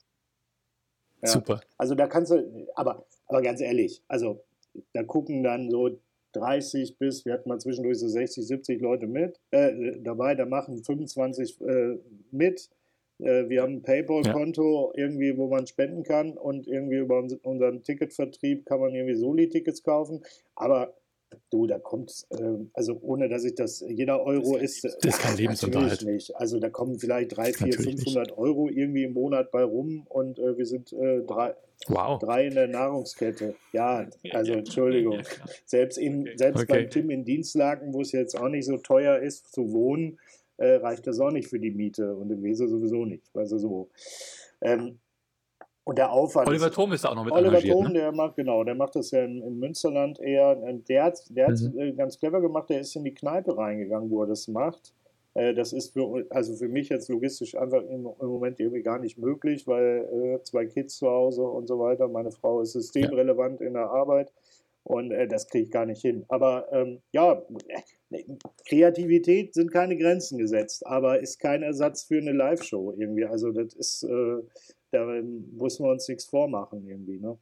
Ja. Super. Also da kannst du, aber, aber ganz ehrlich, also da gucken dann so 30 bis, wir hatten mal zwischendurch so 60, 70 Leute mit äh, dabei, da machen 25 äh, mit. Äh, wir haben ein PayPal-Konto ja. irgendwie, wo man spenden kann und irgendwie über unseren Ticketvertrieb kann man irgendwie Soli-Tickets kaufen. Aber Du, da kommt, äh, also ohne dass ich das, jeder Euro ist. Das ist kein Lebensunterhalt. nicht. Also da kommen vielleicht 3, 4, 500 nicht. Euro irgendwie im Monat bei rum und äh, wir sind äh, drei, wow. drei in der Nahrungskette. Ja, also Entschuldigung. Selbst, in, selbst okay. beim Tim in Dienstlaken, wo es jetzt auch nicht so teuer ist zu wohnen, äh, reicht das auch nicht für die Miete und im Weser sowieso nicht. Also so. Ähm, und der Aufwand. Oliver Thom ist da auch noch mit Oliver Thom, ne? der macht, genau, der macht das ja im, im Münsterland eher. Der hat es der mhm. ganz clever gemacht, der ist in die Kneipe reingegangen, wo er das macht. Äh, das ist für, also für mich jetzt logistisch einfach im, im Moment irgendwie gar nicht möglich, weil äh, zwei Kids zu Hause und so weiter. Meine Frau ist systemrelevant ja. in der Arbeit und äh, das kriege ich gar nicht hin. Aber ähm, ja, Kreativität sind keine Grenzen gesetzt, aber ist kein Ersatz für eine Live-Show irgendwie. Also das ist, äh, da müssen wir uns nichts vormachen irgendwie. Ne?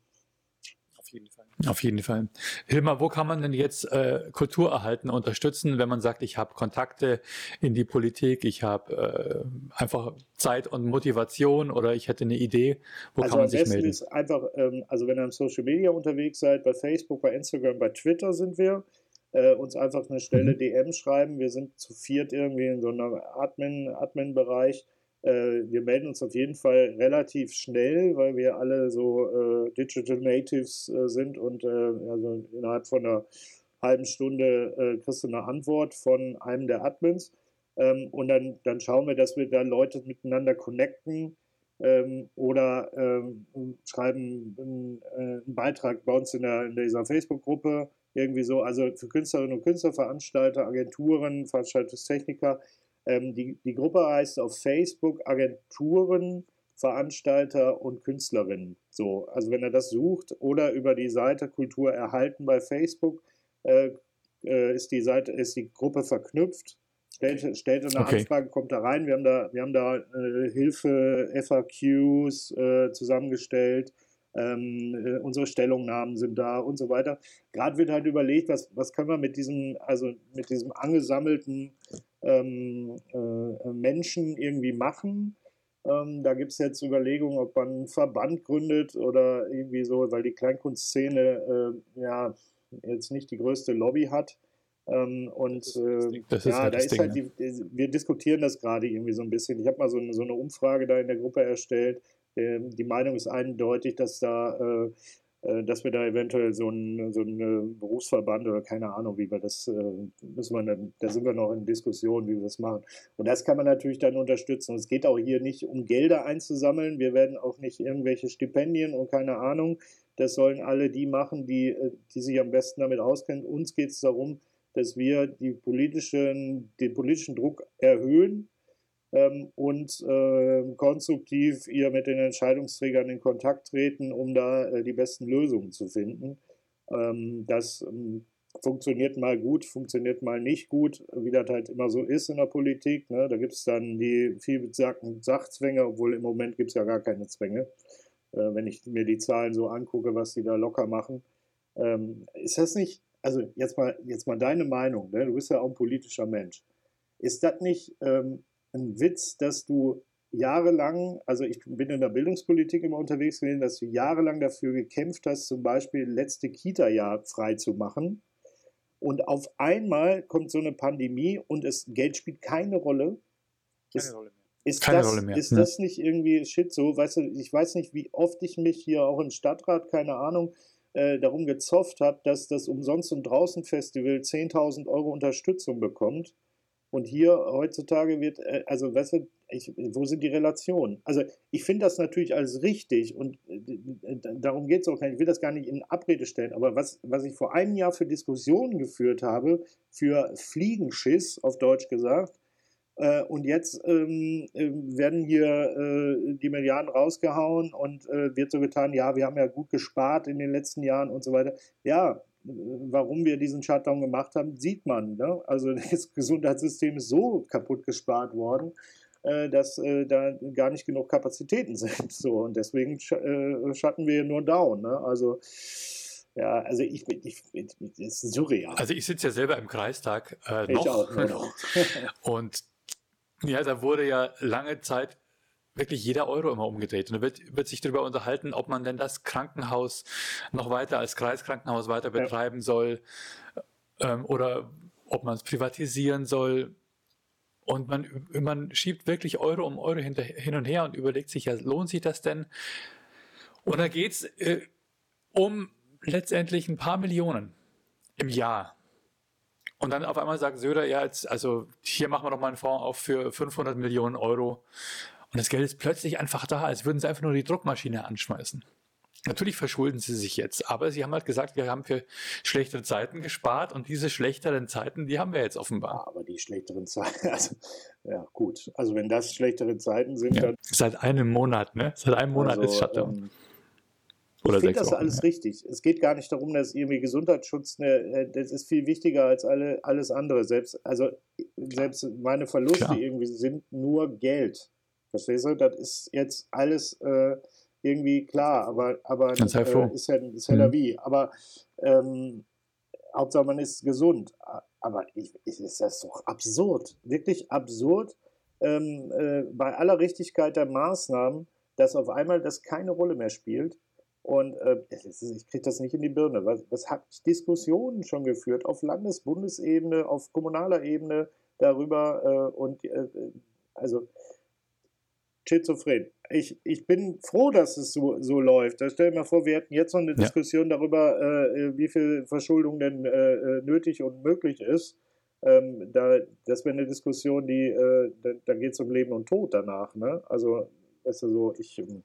Auf jeden Fall. Auf jeden Fall. Hilmar, wo kann man denn jetzt äh, Kultur erhalten, unterstützen, wenn man sagt, ich habe Kontakte in die Politik, ich habe äh, einfach Zeit und Motivation oder ich hätte eine Idee, wo also kann man sich melden? Ist einfach, ähm, also wenn ihr im Social Media unterwegs seid, bei Facebook, bei Instagram, bei Twitter sind wir, äh, uns einfach eine Stelle mhm. DM schreiben. Wir sind zu viert irgendwie in so einem Admin-Bereich. Admin äh, wir melden uns auf jeden Fall relativ schnell, weil wir alle so äh, Digital Natives äh, sind und äh, also innerhalb von einer halben Stunde äh, kriegst du eine Antwort von einem der Admins. Ähm, und dann, dann schauen wir, dass wir da Leute miteinander connecten ähm, oder ähm, schreiben einen, äh, einen, Beitrag bei uns in, der, in dieser Facebook-Gruppe irgendwie so. Also für Künstlerinnen und Künstler, Veranstalter, Agenturen, Veranstaltungstechniker ähm, die, die Gruppe heißt auf Facebook Agenturen, Veranstalter und Künstlerinnen. So, also wenn er das sucht oder über die Seite Kultur erhalten bei Facebook äh, äh, ist die Seite, ist die Gruppe verknüpft. Stellt, stellt eine okay. Anfrage, kommt da rein. Wir haben da, wir haben da äh, Hilfe, FAQs äh, zusammengestellt. Ähm, äh, unsere Stellungnahmen sind da und so weiter. Gerade wird halt überlegt, was, was können wir mit diesem, also mit diesem angesammelten ähm, äh, Menschen irgendwie machen. Ähm, da gibt es jetzt Überlegungen, ob man einen Verband gründet oder irgendwie so, weil die Kleinkunstszene äh, ja jetzt nicht die größte Lobby hat. Ähm, und äh, ja, halt da ist Ding, halt die, wir diskutieren das gerade irgendwie so ein bisschen. Ich habe mal so eine, so eine Umfrage da in der Gruppe erstellt. Ähm, die Meinung ist eindeutig, dass da äh, äh, dass wir da eventuell so einen so ein Berufsverband oder keine Ahnung, wie wir das, äh, müssen wir, dann, da sind wir noch in Diskussion, wie wir das machen. Und das kann man natürlich dann unterstützen. Es geht auch hier nicht um Gelder einzusammeln. Wir werden auch nicht irgendwelche Stipendien und keine Ahnung. Das sollen alle die machen, die, äh, die sich am besten damit auskennen. Uns geht es darum, dass wir die politischen, den politischen Druck erhöhen ähm, und äh, konstruktiv ihr mit den Entscheidungsträgern in Kontakt treten, um da äh, die besten Lösungen zu finden. Ähm, das ähm, funktioniert mal gut, funktioniert mal nicht gut, wie das halt immer so ist in der Politik. Ne? Da gibt es dann die viel besagten Sachzwänge, obwohl im Moment gibt es ja gar keine Zwänge. Äh, wenn ich mir die Zahlen so angucke, was die da locker machen. Ähm, ist das nicht, also jetzt mal, jetzt mal deine Meinung, ne? du bist ja auch ein politischer Mensch. ist das nicht ähm, ein Witz, dass du jahrelang, also ich bin in der Bildungspolitik immer unterwegs gewesen, dass du jahrelang dafür gekämpft hast, zum Beispiel letzte Kita-Jahr frei zu machen. Und auf einmal kommt so eine Pandemie und es Geld spielt keine Rolle. Keine ist, Rolle mehr. Ist, keine das, Rolle mehr. ist ne? das nicht irgendwie Shit so? Weißt du, ich weiß nicht, wie oft ich mich hier auch im Stadtrat, keine Ahnung, äh, darum gezofft habe, dass das Umsonst- und Draußen-Festival 10.000 Euro Unterstützung bekommt. Und hier heutzutage wird, äh, also weißt du, ich, wo sind die Relationen? Also ich finde das natürlich alles richtig und äh, darum geht es auch gar. Ich will das gar nicht in Abrede stellen, aber was, was ich vor einem Jahr für Diskussionen geführt habe, für Fliegenschiss auf Deutsch gesagt, äh, und jetzt ähm, werden hier äh, die Milliarden rausgehauen und äh, wird so getan, ja, wir haben ja gut gespart in den letzten Jahren und so weiter. Ja, warum wir diesen Shutdown gemacht haben, sieht man. Ne? Also das Gesundheitssystem ist so kaputt gespart worden, äh, dass äh, da gar nicht genug Kapazitäten sind. So, und deswegen sch äh, schatten wir nur down. Ne? Also ja, also ich bin, ich, ich, das ist surreal. Also ich sitze ja selber im Kreistag äh, noch. Ich auch, noch. und ja, da wurde ja lange Zeit wirklich jeder Euro immer umgedreht. Und da wird, wird sich darüber unterhalten, ob man denn das Krankenhaus noch weiter als Kreiskrankenhaus weiter betreiben ja. soll ähm, oder ob man es privatisieren soll. Und man, man schiebt wirklich Euro um Euro hinter, hin und her und überlegt sich, ja, lohnt sich das denn? Und da geht es äh, um letztendlich ein paar Millionen im Jahr. Und dann auf einmal sagt Söder, ja, jetzt, also hier machen wir doch mal einen Fonds auf für 500 Millionen Euro. Und das Geld ist plötzlich einfach da, als würden sie einfach nur die Druckmaschine anschmeißen. Natürlich verschulden sie sich jetzt, aber sie haben halt gesagt, wir haben für schlechtere Zeiten gespart und diese schlechteren Zeiten, die haben wir jetzt offenbar. Ja, aber die schlechteren Zeiten, also, ja gut, also wenn das schlechtere Zeiten sind, ja, dann. Seit einem Monat, ne? Seit einem Monat also, ist Shutdown. Ähm, Oder ich finde das Wochen, alles ja. richtig. Es geht gar nicht darum, dass irgendwie Gesundheitsschutz, ne, das ist viel wichtiger als alle, alles andere. Selbst, also selbst meine Verluste Klar. irgendwie sind nur Geld. Verstehst du? Das ist jetzt alles äh, irgendwie klar, aber, aber Ganz äh, ist ja, ist ja mhm. wie. Aber ähm, Hauptsache man ist gesund. Aber ich, ich, ist das doch absurd, wirklich absurd, ähm, äh, bei aller Richtigkeit der Maßnahmen, dass auf einmal das keine Rolle mehr spielt. Und äh, ich kriege das nicht in die Birne. Was, was hat Diskussionen schon geführt auf Landes-, Bundesebene, auf kommunaler Ebene darüber äh, und äh, also schizophren. Ich, ich bin froh, dass es so, so läuft. Stell dir mal vor, wir hätten jetzt noch eine ja. Diskussion darüber, äh, wie viel Verschuldung denn äh, äh, nötig und möglich ist. Ähm, da, das wäre eine Diskussion, die, äh, da, da geht es um Leben und Tod danach. Ne? Also, weißt du, so, ich. Ähm,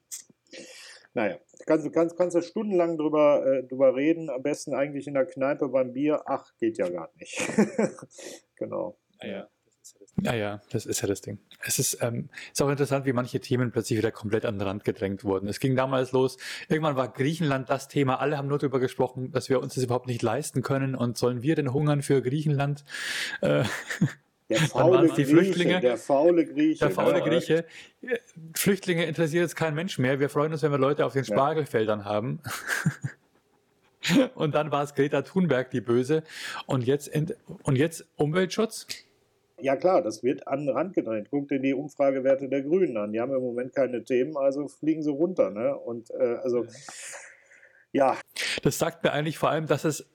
naja, kannst, kannst, kannst du stundenlang drüber, äh, drüber reden, am besten eigentlich in der Kneipe beim Bier. Ach, geht ja gar nicht. genau. Naja. Ja, ja, das ist ja das Ding. Es ist, ähm, ist auch interessant, wie manche Themen plötzlich wieder komplett an den Rand gedrängt wurden. Es ging damals los, irgendwann war Griechenland das Thema, alle haben nur darüber gesprochen, dass wir uns das überhaupt nicht leisten können und sollen wir denn hungern für Griechenland? Äh, der faule die Grieche, Flüchtlinge, der faule Grieche. Der faule ja, Grieche. Flüchtlinge interessiert jetzt kein Mensch mehr. Wir freuen uns, wenn wir Leute auf den Spargelfeldern haben. und dann war es Greta Thunberg, die Böse. Und jetzt, und jetzt Umweltschutz? Ja klar, das wird an den Rand gedrängt. Guck dir die Umfragewerte der Grünen an. Die haben im Moment keine Themen, also fliegen sie runter. Ne? Und äh, also ja. Das sagt mir eigentlich vor allem, dass es,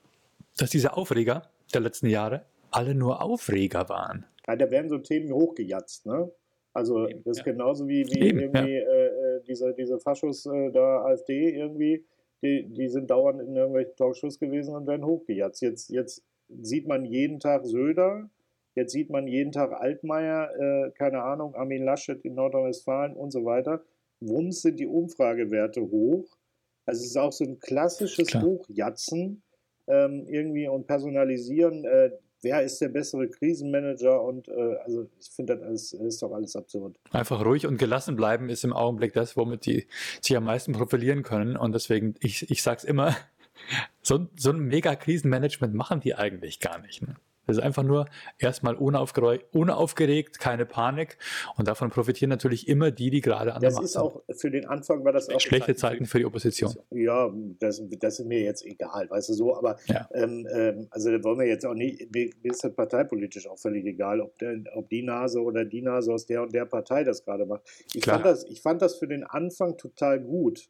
dass diese Aufreger der letzten Jahre alle nur Aufreger waren. Ja, da werden so Themen hochgejatzt, ne? Also Eben, das ist ja. genauso wie, wie Eben, irgendwie ja. äh, äh diese, diese Faschos äh, da AfD irgendwie, die, die sind dauernd in irgendwelchen Talkshows gewesen und werden hochgejatzt. Jetzt, jetzt sieht man jeden Tag Söder, Jetzt sieht man jeden Tag Altmaier, äh, keine Ahnung, Armin Laschet in Nordrhein-Westfalen und so weiter. Wumms sind die Umfragewerte hoch. Also es ist auch so ein klassisches Klar. Hochjatzen ähm, irgendwie und Personalisieren. Äh, wer ist der bessere Krisenmanager? Und äh, also ich finde, das ist doch alles absurd. Einfach ruhig und gelassen bleiben ist im Augenblick das, womit die sich am meisten profilieren können. Und deswegen, ich, ich sage es immer, so, so ein mega Krisenmanagement machen die eigentlich gar nicht. Ne? Das ist einfach nur erstmal unaufgeregt, keine Panik. Und davon profitieren natürlich immer die, die gerade an der Macht sind. Das ist auch, für den Anfang war das auch. Schlechte Zeiten für die Opposition. Ja, das, das ist mir jetzt egal, weißt du so. Aber ja. ähm, ähm, also da wollen wir jetzt auch nicht, mir ist das parteipolitisch auch völlig egal, ob, der, ob die Nase oder die Nase aus der und der Partei das gerade macht. Ich fand, das, ich fand das für den Anfang total gut.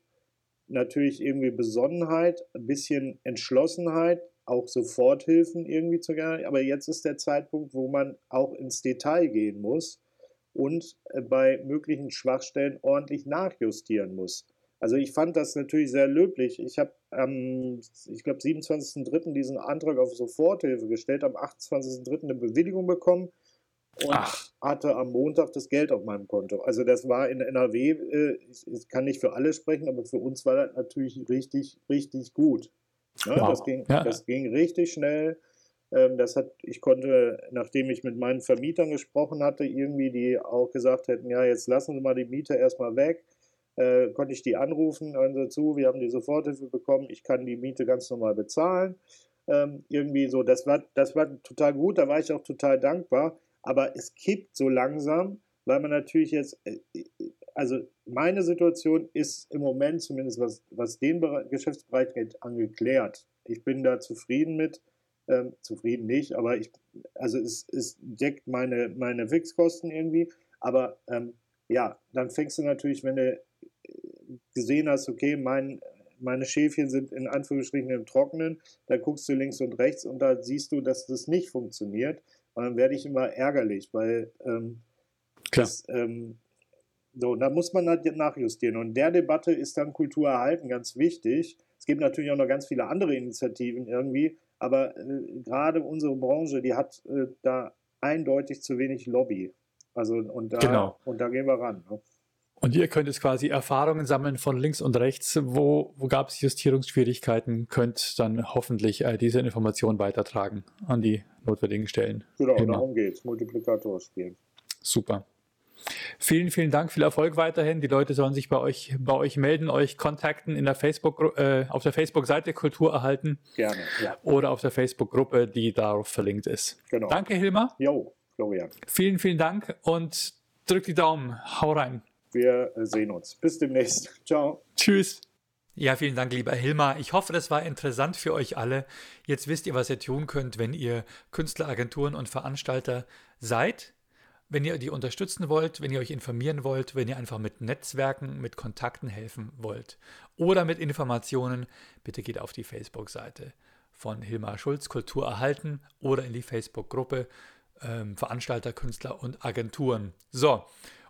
Natürlich irgendwie Besonnenheit, ein bisschen Entschlossenheit, auch Soforthilfen irgendwie zu geben. Aber jetzt ist der Zeitpunkt, wo man auch ins Detail gehen muss und äh, bei möglichen Schwachstellen ordentlich nachjustieren muss. Also ich fand das natürlich sehr löblich. Ich habe am, ich glaube, 27.03. diesen Antrag auf Soforthilfe gestellt, am 28.03. eine Bewilligung bekommen und Ach. hatte am Montag das Geld auf meinem Konto. Also das war in NRW, äh, ich, ich, kann nicht für alle sprechen, aber für uns war das natürlich richtig, richtig gut. Ne? Wow. Das, ging, ja. das ging richtig schnell. Ähm, das hat, ich konnte, nachdem ich mit meinen Vermietern gesprochen hatte, irgendwie, die auch gesagt hätten, ja, jetzt lassen Sie mal die Miete erstmal weg, äh, konnte ich die anrufen, hören Sie zu, wir haben die Soforthilfe bekommen, ich kann die Miete ganz normal bezahlen. Ähm, irgendwie so, das war, das war total gut, da war ich auch total dankbar, aber es kippt so langsam, weil man natürlich jetzt, äh, also meine Situation ist im Moment zumindest, was, was den Bereich, Geschäftsbereich geht, angeklärt. Ich bin da zufrieden mit. Ähm, zufrieden nicht, aber ich, also es, es deckt meine, meine Fixkosten irgendwie. Aber ähm, ja, dann fängst du natürlich, wenn du gesehen hast, okay, mein, meine Schäfchen sind in Anführungsstrichen im Trockenen, dann guckst du links und rechts und da siehst du, dass das nicht funktioniert. Und dann werde ich immer ärgerlich, weil ähm, das, ähm, so, da muss man halt nachjustieren. Und der Debatte ist dann Kultur erhalten ganz wichtig. Es gibt natürlich auch noch ganz viele andere Initiativen irgendwie, aber äh, gerade unsere Branche, die hat äh, da eindeutig zu wenig Lobby. Also und da, genau. und da gehen wir ran. Ne? Und ihr könnt jetzt quasi Erfahrungen sammeln von links und rechts. Wo, wo gab es Justierungsschwierigkeiten? Könnt dann hoffentlich äh, diese Information weitertragen an die notwendigen Stellen. Genau, Immer. darum geht es. Multiplikator spielen. Super. Vielen, vielen Dank, viel Erfolg weiterhin. Die Leute sollen sich bei euch, bei euch melden, euch kontakten in der Facebook, äh, auf der Facebook-Seite Kultur erhalten. Gerne, ja. Oder auf der Facebook-Gruppe, die darauf verlinkt ist. Genau. Danke, Hilmar. Jo, Florian. Vielen, vielen Dank und drück die Daumen. Hau rein. Wir sehen uns. Bis demnächst. Ciao. Tschüss. Ja, vielen Dank, lieber Hilmar. Ich hoffe, das war interessant für euch alle. Jetzt wisst ihr, was ihr tun könnt, wenn ihr Künstleragenturen und Veranstalter seid wenn ihr die unterstützen wollt, wenn ihr euch informieren wollt, wenn ihr einfach mit Netzwerken, mit Kontakten helfen wollt oder mit Informationen, bitte geht auf die Facebook-Seite von Hilmar Schulz, Kultur erhalten oder in die Facebook-Gruppe ähm, Veranstalter, Künstler und Agenturen. So,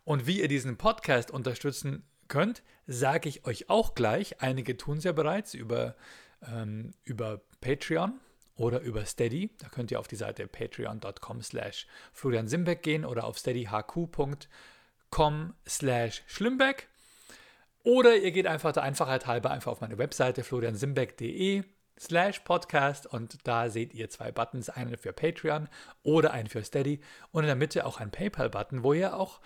und wie ihr diesen Podcast unterstützen könnt, sage ich euch auch gleich. Einige tun es ja bereits über, ähm, über Patreon oder über Steady. Da könnt ihr auf die Seite patreon.com slash Florian Simbeck gehen oder auf steadyhq.com slash Schlimbeck. Oder ihr geht einfach der Einfachheit halber einfach auf meine Webseite floriansimbeck.de slash podcast und da seht ihr zwei Buttons, einen für Patreon oder einen für Steady und in der Mitte auch ein PayPal-Button, wo ihr auch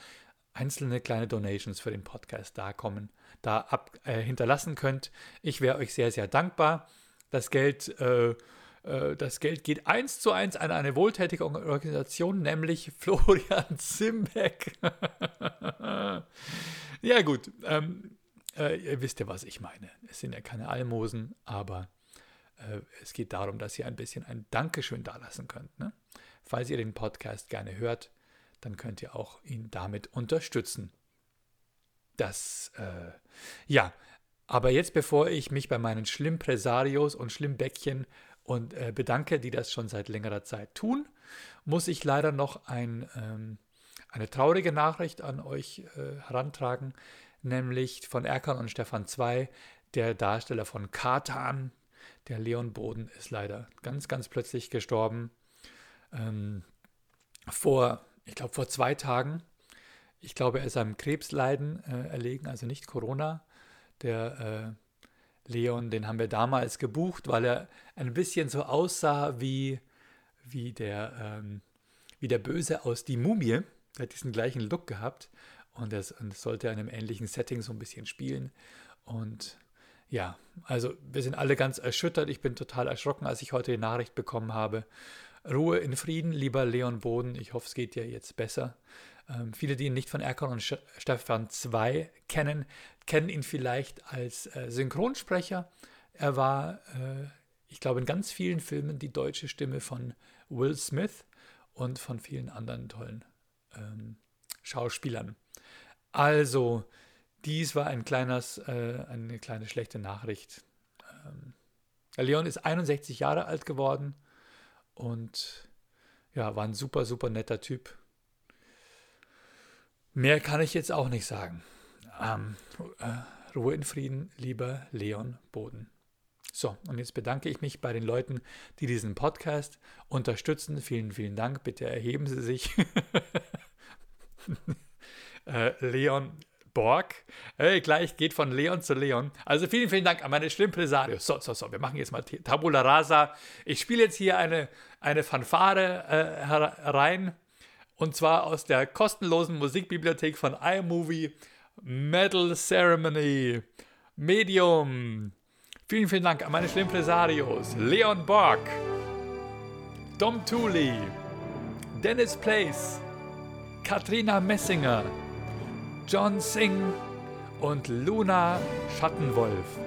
einzelne kleine Donations für den Podcast da kommen, da ab, äh, hinterlassen könnt. Ich wäre euch sehr, sehr dankbar. Das Geld äh, das Geld geht eins zu eins an eine wohltätige Organisation, nämlich Florian Zimbeck. ja, gut. Ähm, äh, ihr wisst ja, was ich meine. Es sind ja keine Almosen, aber äh, es geht darum, dass ihr ein bisschen ein Dankeschön dalassen könnt. Ne? Falls ihr den Podcast gerne hört, dann könnt ihr auch ihn damit unterstützen. Das, äh, ja, aber jetzt, bevor ich mich bei meinen Schlimmpresarios und Schlimmbäckchen und äh, bedanke, die das schon seit längerer Zeit tun, muss ich leider noch ein, ähm, eine traurige Nachricht an euch äh, herantragen, nämlich von Erkan und Stefan 2, der Darsteller von Katan, der Leon Boden, ist leider ganz, ganz plötzlich gestorben. Ähm, vor, ich glaube, vor zwei Tagen. Ich glaube, er ist am Krebsleiden äh, erlegen, also nicht Corona. Der äh, Leon, den haben wir damals gebucht, weil er ein bisschen so aussah wie, wie, der, ähm, wie der Böse aus Die Mumie. Er hat diesen gleichen Look gehabt und es sollte in einem ähnlichen Setting so ein bisschen spielen. Und ja, also wir sind alle ganz erschüttert. Ich bin total erschrocken, als ich heute die Nachricht bekommen habe. Ruhe in Frieden, lieber Leon Boden. Ich hoffe, es geht dir jetzt besser. Ähm, viele, die ihn nicht von Erkon und Stefan 2 kennen, kennen ihn vielleicht als äh, Synchronsprecher. Er war, äh, ich glaube, in ganz vielen Filmen die deutsche Stimme von Will Smith und von vielen anderen tollen ähm, Schauspielern. Also, dies war ein kleines, äh, eine kleine schlechte Nachricht. Ähm, Leon ist 61 Jahre alt geworden und ja, war ein super, super netter Typ. Mehr kann ich jetzt auch nicht sagen. Ähm, äh, Ruhe in Frieden, lieber Leon Boden. So, und jetzt bedanke ich mich bei den Leuten, die diesen Podcast unterstützen. Vielen, vielen Dank. Bitte erheben Sie sich. äh, Leon Borg. Hey, gleich geht von Leon zu Leon. Also vielen, vielen Dank an meine Schlimmpresarios. So, so, so, wir machen jetzt mal Tabula Rasa. Ich spiele jetzt hier eine, eine Fanfare äh, rein. Und zwar aus der kostenlosen Musikbibliothek von iMovie Metal Ceremony Medium. Vielen, vielen Dank an meine Schlimmpresarios. Leon Borg, Dom Thuli, Dennis Place, Katrina Messinger, John Singh und Luna Schattenwolf.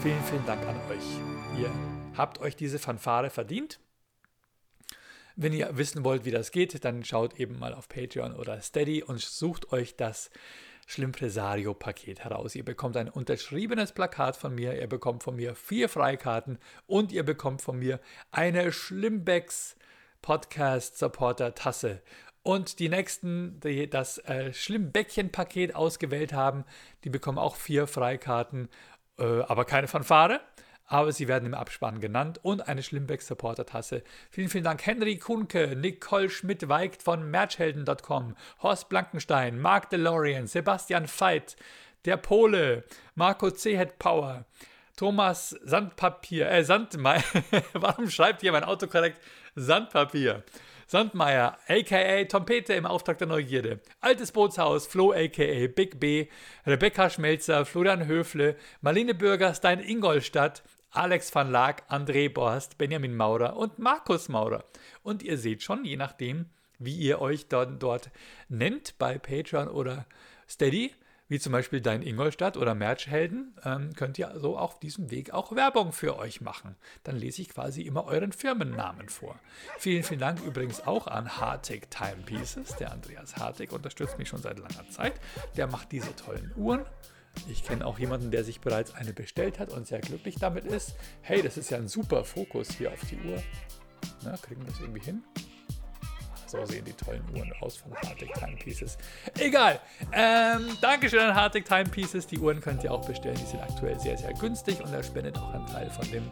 Vielen, vielen Dank an euch. Ihr habt euch diese Fanfare verdient. Wenn ihr wissen wollt, wie das geht, dann schaut eben mal auf Patreon oder Steady und sucht euch das Schlimmpresario-Paket heraus. Ihr bekommt ein unterschriebenes Plakat von mir, ihr bekommt von mir vier Freikarten und ihr bekommt von mir eine Schlimmbecks Podcast Supporter Tasse. Und die nächsten, die das äh, Schlimmbäckchen-Paket ausgewählt haben, die bekommen auch vier Freikarten, äh, aber keine Fanfare. Aber sie werden im Abspann genannt und eine Schlimmbeck-Supporter-Tasse. Vielen, vielen Dank. Henry Kunke, Nicole Schmidt-Weigt von Merchhelden.com, Horst Blankenstein, Mark DeLorean, Sebastian Veit, der Pole, Marco C. Head Power, Thomas Sandpapier, äh, Sandmeier, warum schreibt hier mein Autokorrekt Sandpapier? Sandmeier, a.k.a. Tompete im Auftrag der Neugierde, Altes Bootshaus, Flo, a.k.a. Big B, Rebecca Schmelzer, Florian Höfle, Marlene Bürgerstein, Ingolstadt, Alex van Laak, André Borst, Benjamin Maurer und Markus Maurer. Und ihr seht schon, je nachdem, wie ihr euch dort, dort nennt bei Patreon oder Steady, wie zum Beispiel Dein Ingolstadt oder Merchhelden, ähm, könnt ihr so auf diesem Weg auch Werbung für euch machen. Dann lese ich quasi immer euren Firmennamen vor. Vielen, vielen Dank übrigens auch an Hartig Timepieces. Der Andreas Hartig unterstützt mich schon seit langer Zeit. Der macht diese tollen Uhren. Ich kenne auch jemanden, der sich bereits eine bestellt hat und sehr glücklich damit ist. Hey, das ist ja ein super Fokus hier auf die Uhr. Na, kriegen wir das irgendwie hin? So sehen die tollen Uhren aus von Hartig Timepieces. Egal. Ähm, Dankeschön an Hartig Timepieces. Die Uhren könnt ihr auch bestellen. Die sind aktuell sehr, sehr günstig und er spendet auch einen Teil von dem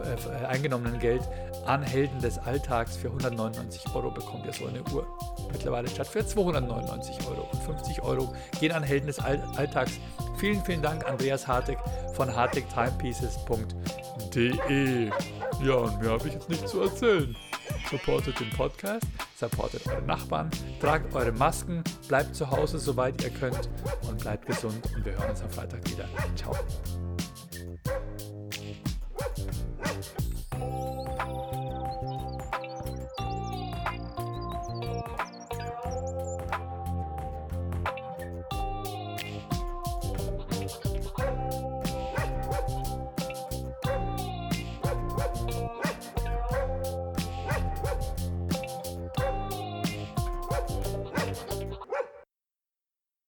äh, eingenommenen Geld an Helden des Alltags. Für 199 Euro bekommt ihr so eine Uhr. Mittlerweile statt für 299 Euro. Und 50 Euro gehen an Helden des All Alltags. Vielen, vielen Dank, Andreas Hartig von hartigtimepieces.de. Ja, und mehr habe ich jetzt nicht zu erzählen. Supportet den Podcast, supportet eure Nachbarn, tragt eure Masken, bleibt zu Hause, soweit ihr könnt und bleibt gesund und wir hören uns am Freitag wieder. Ciao.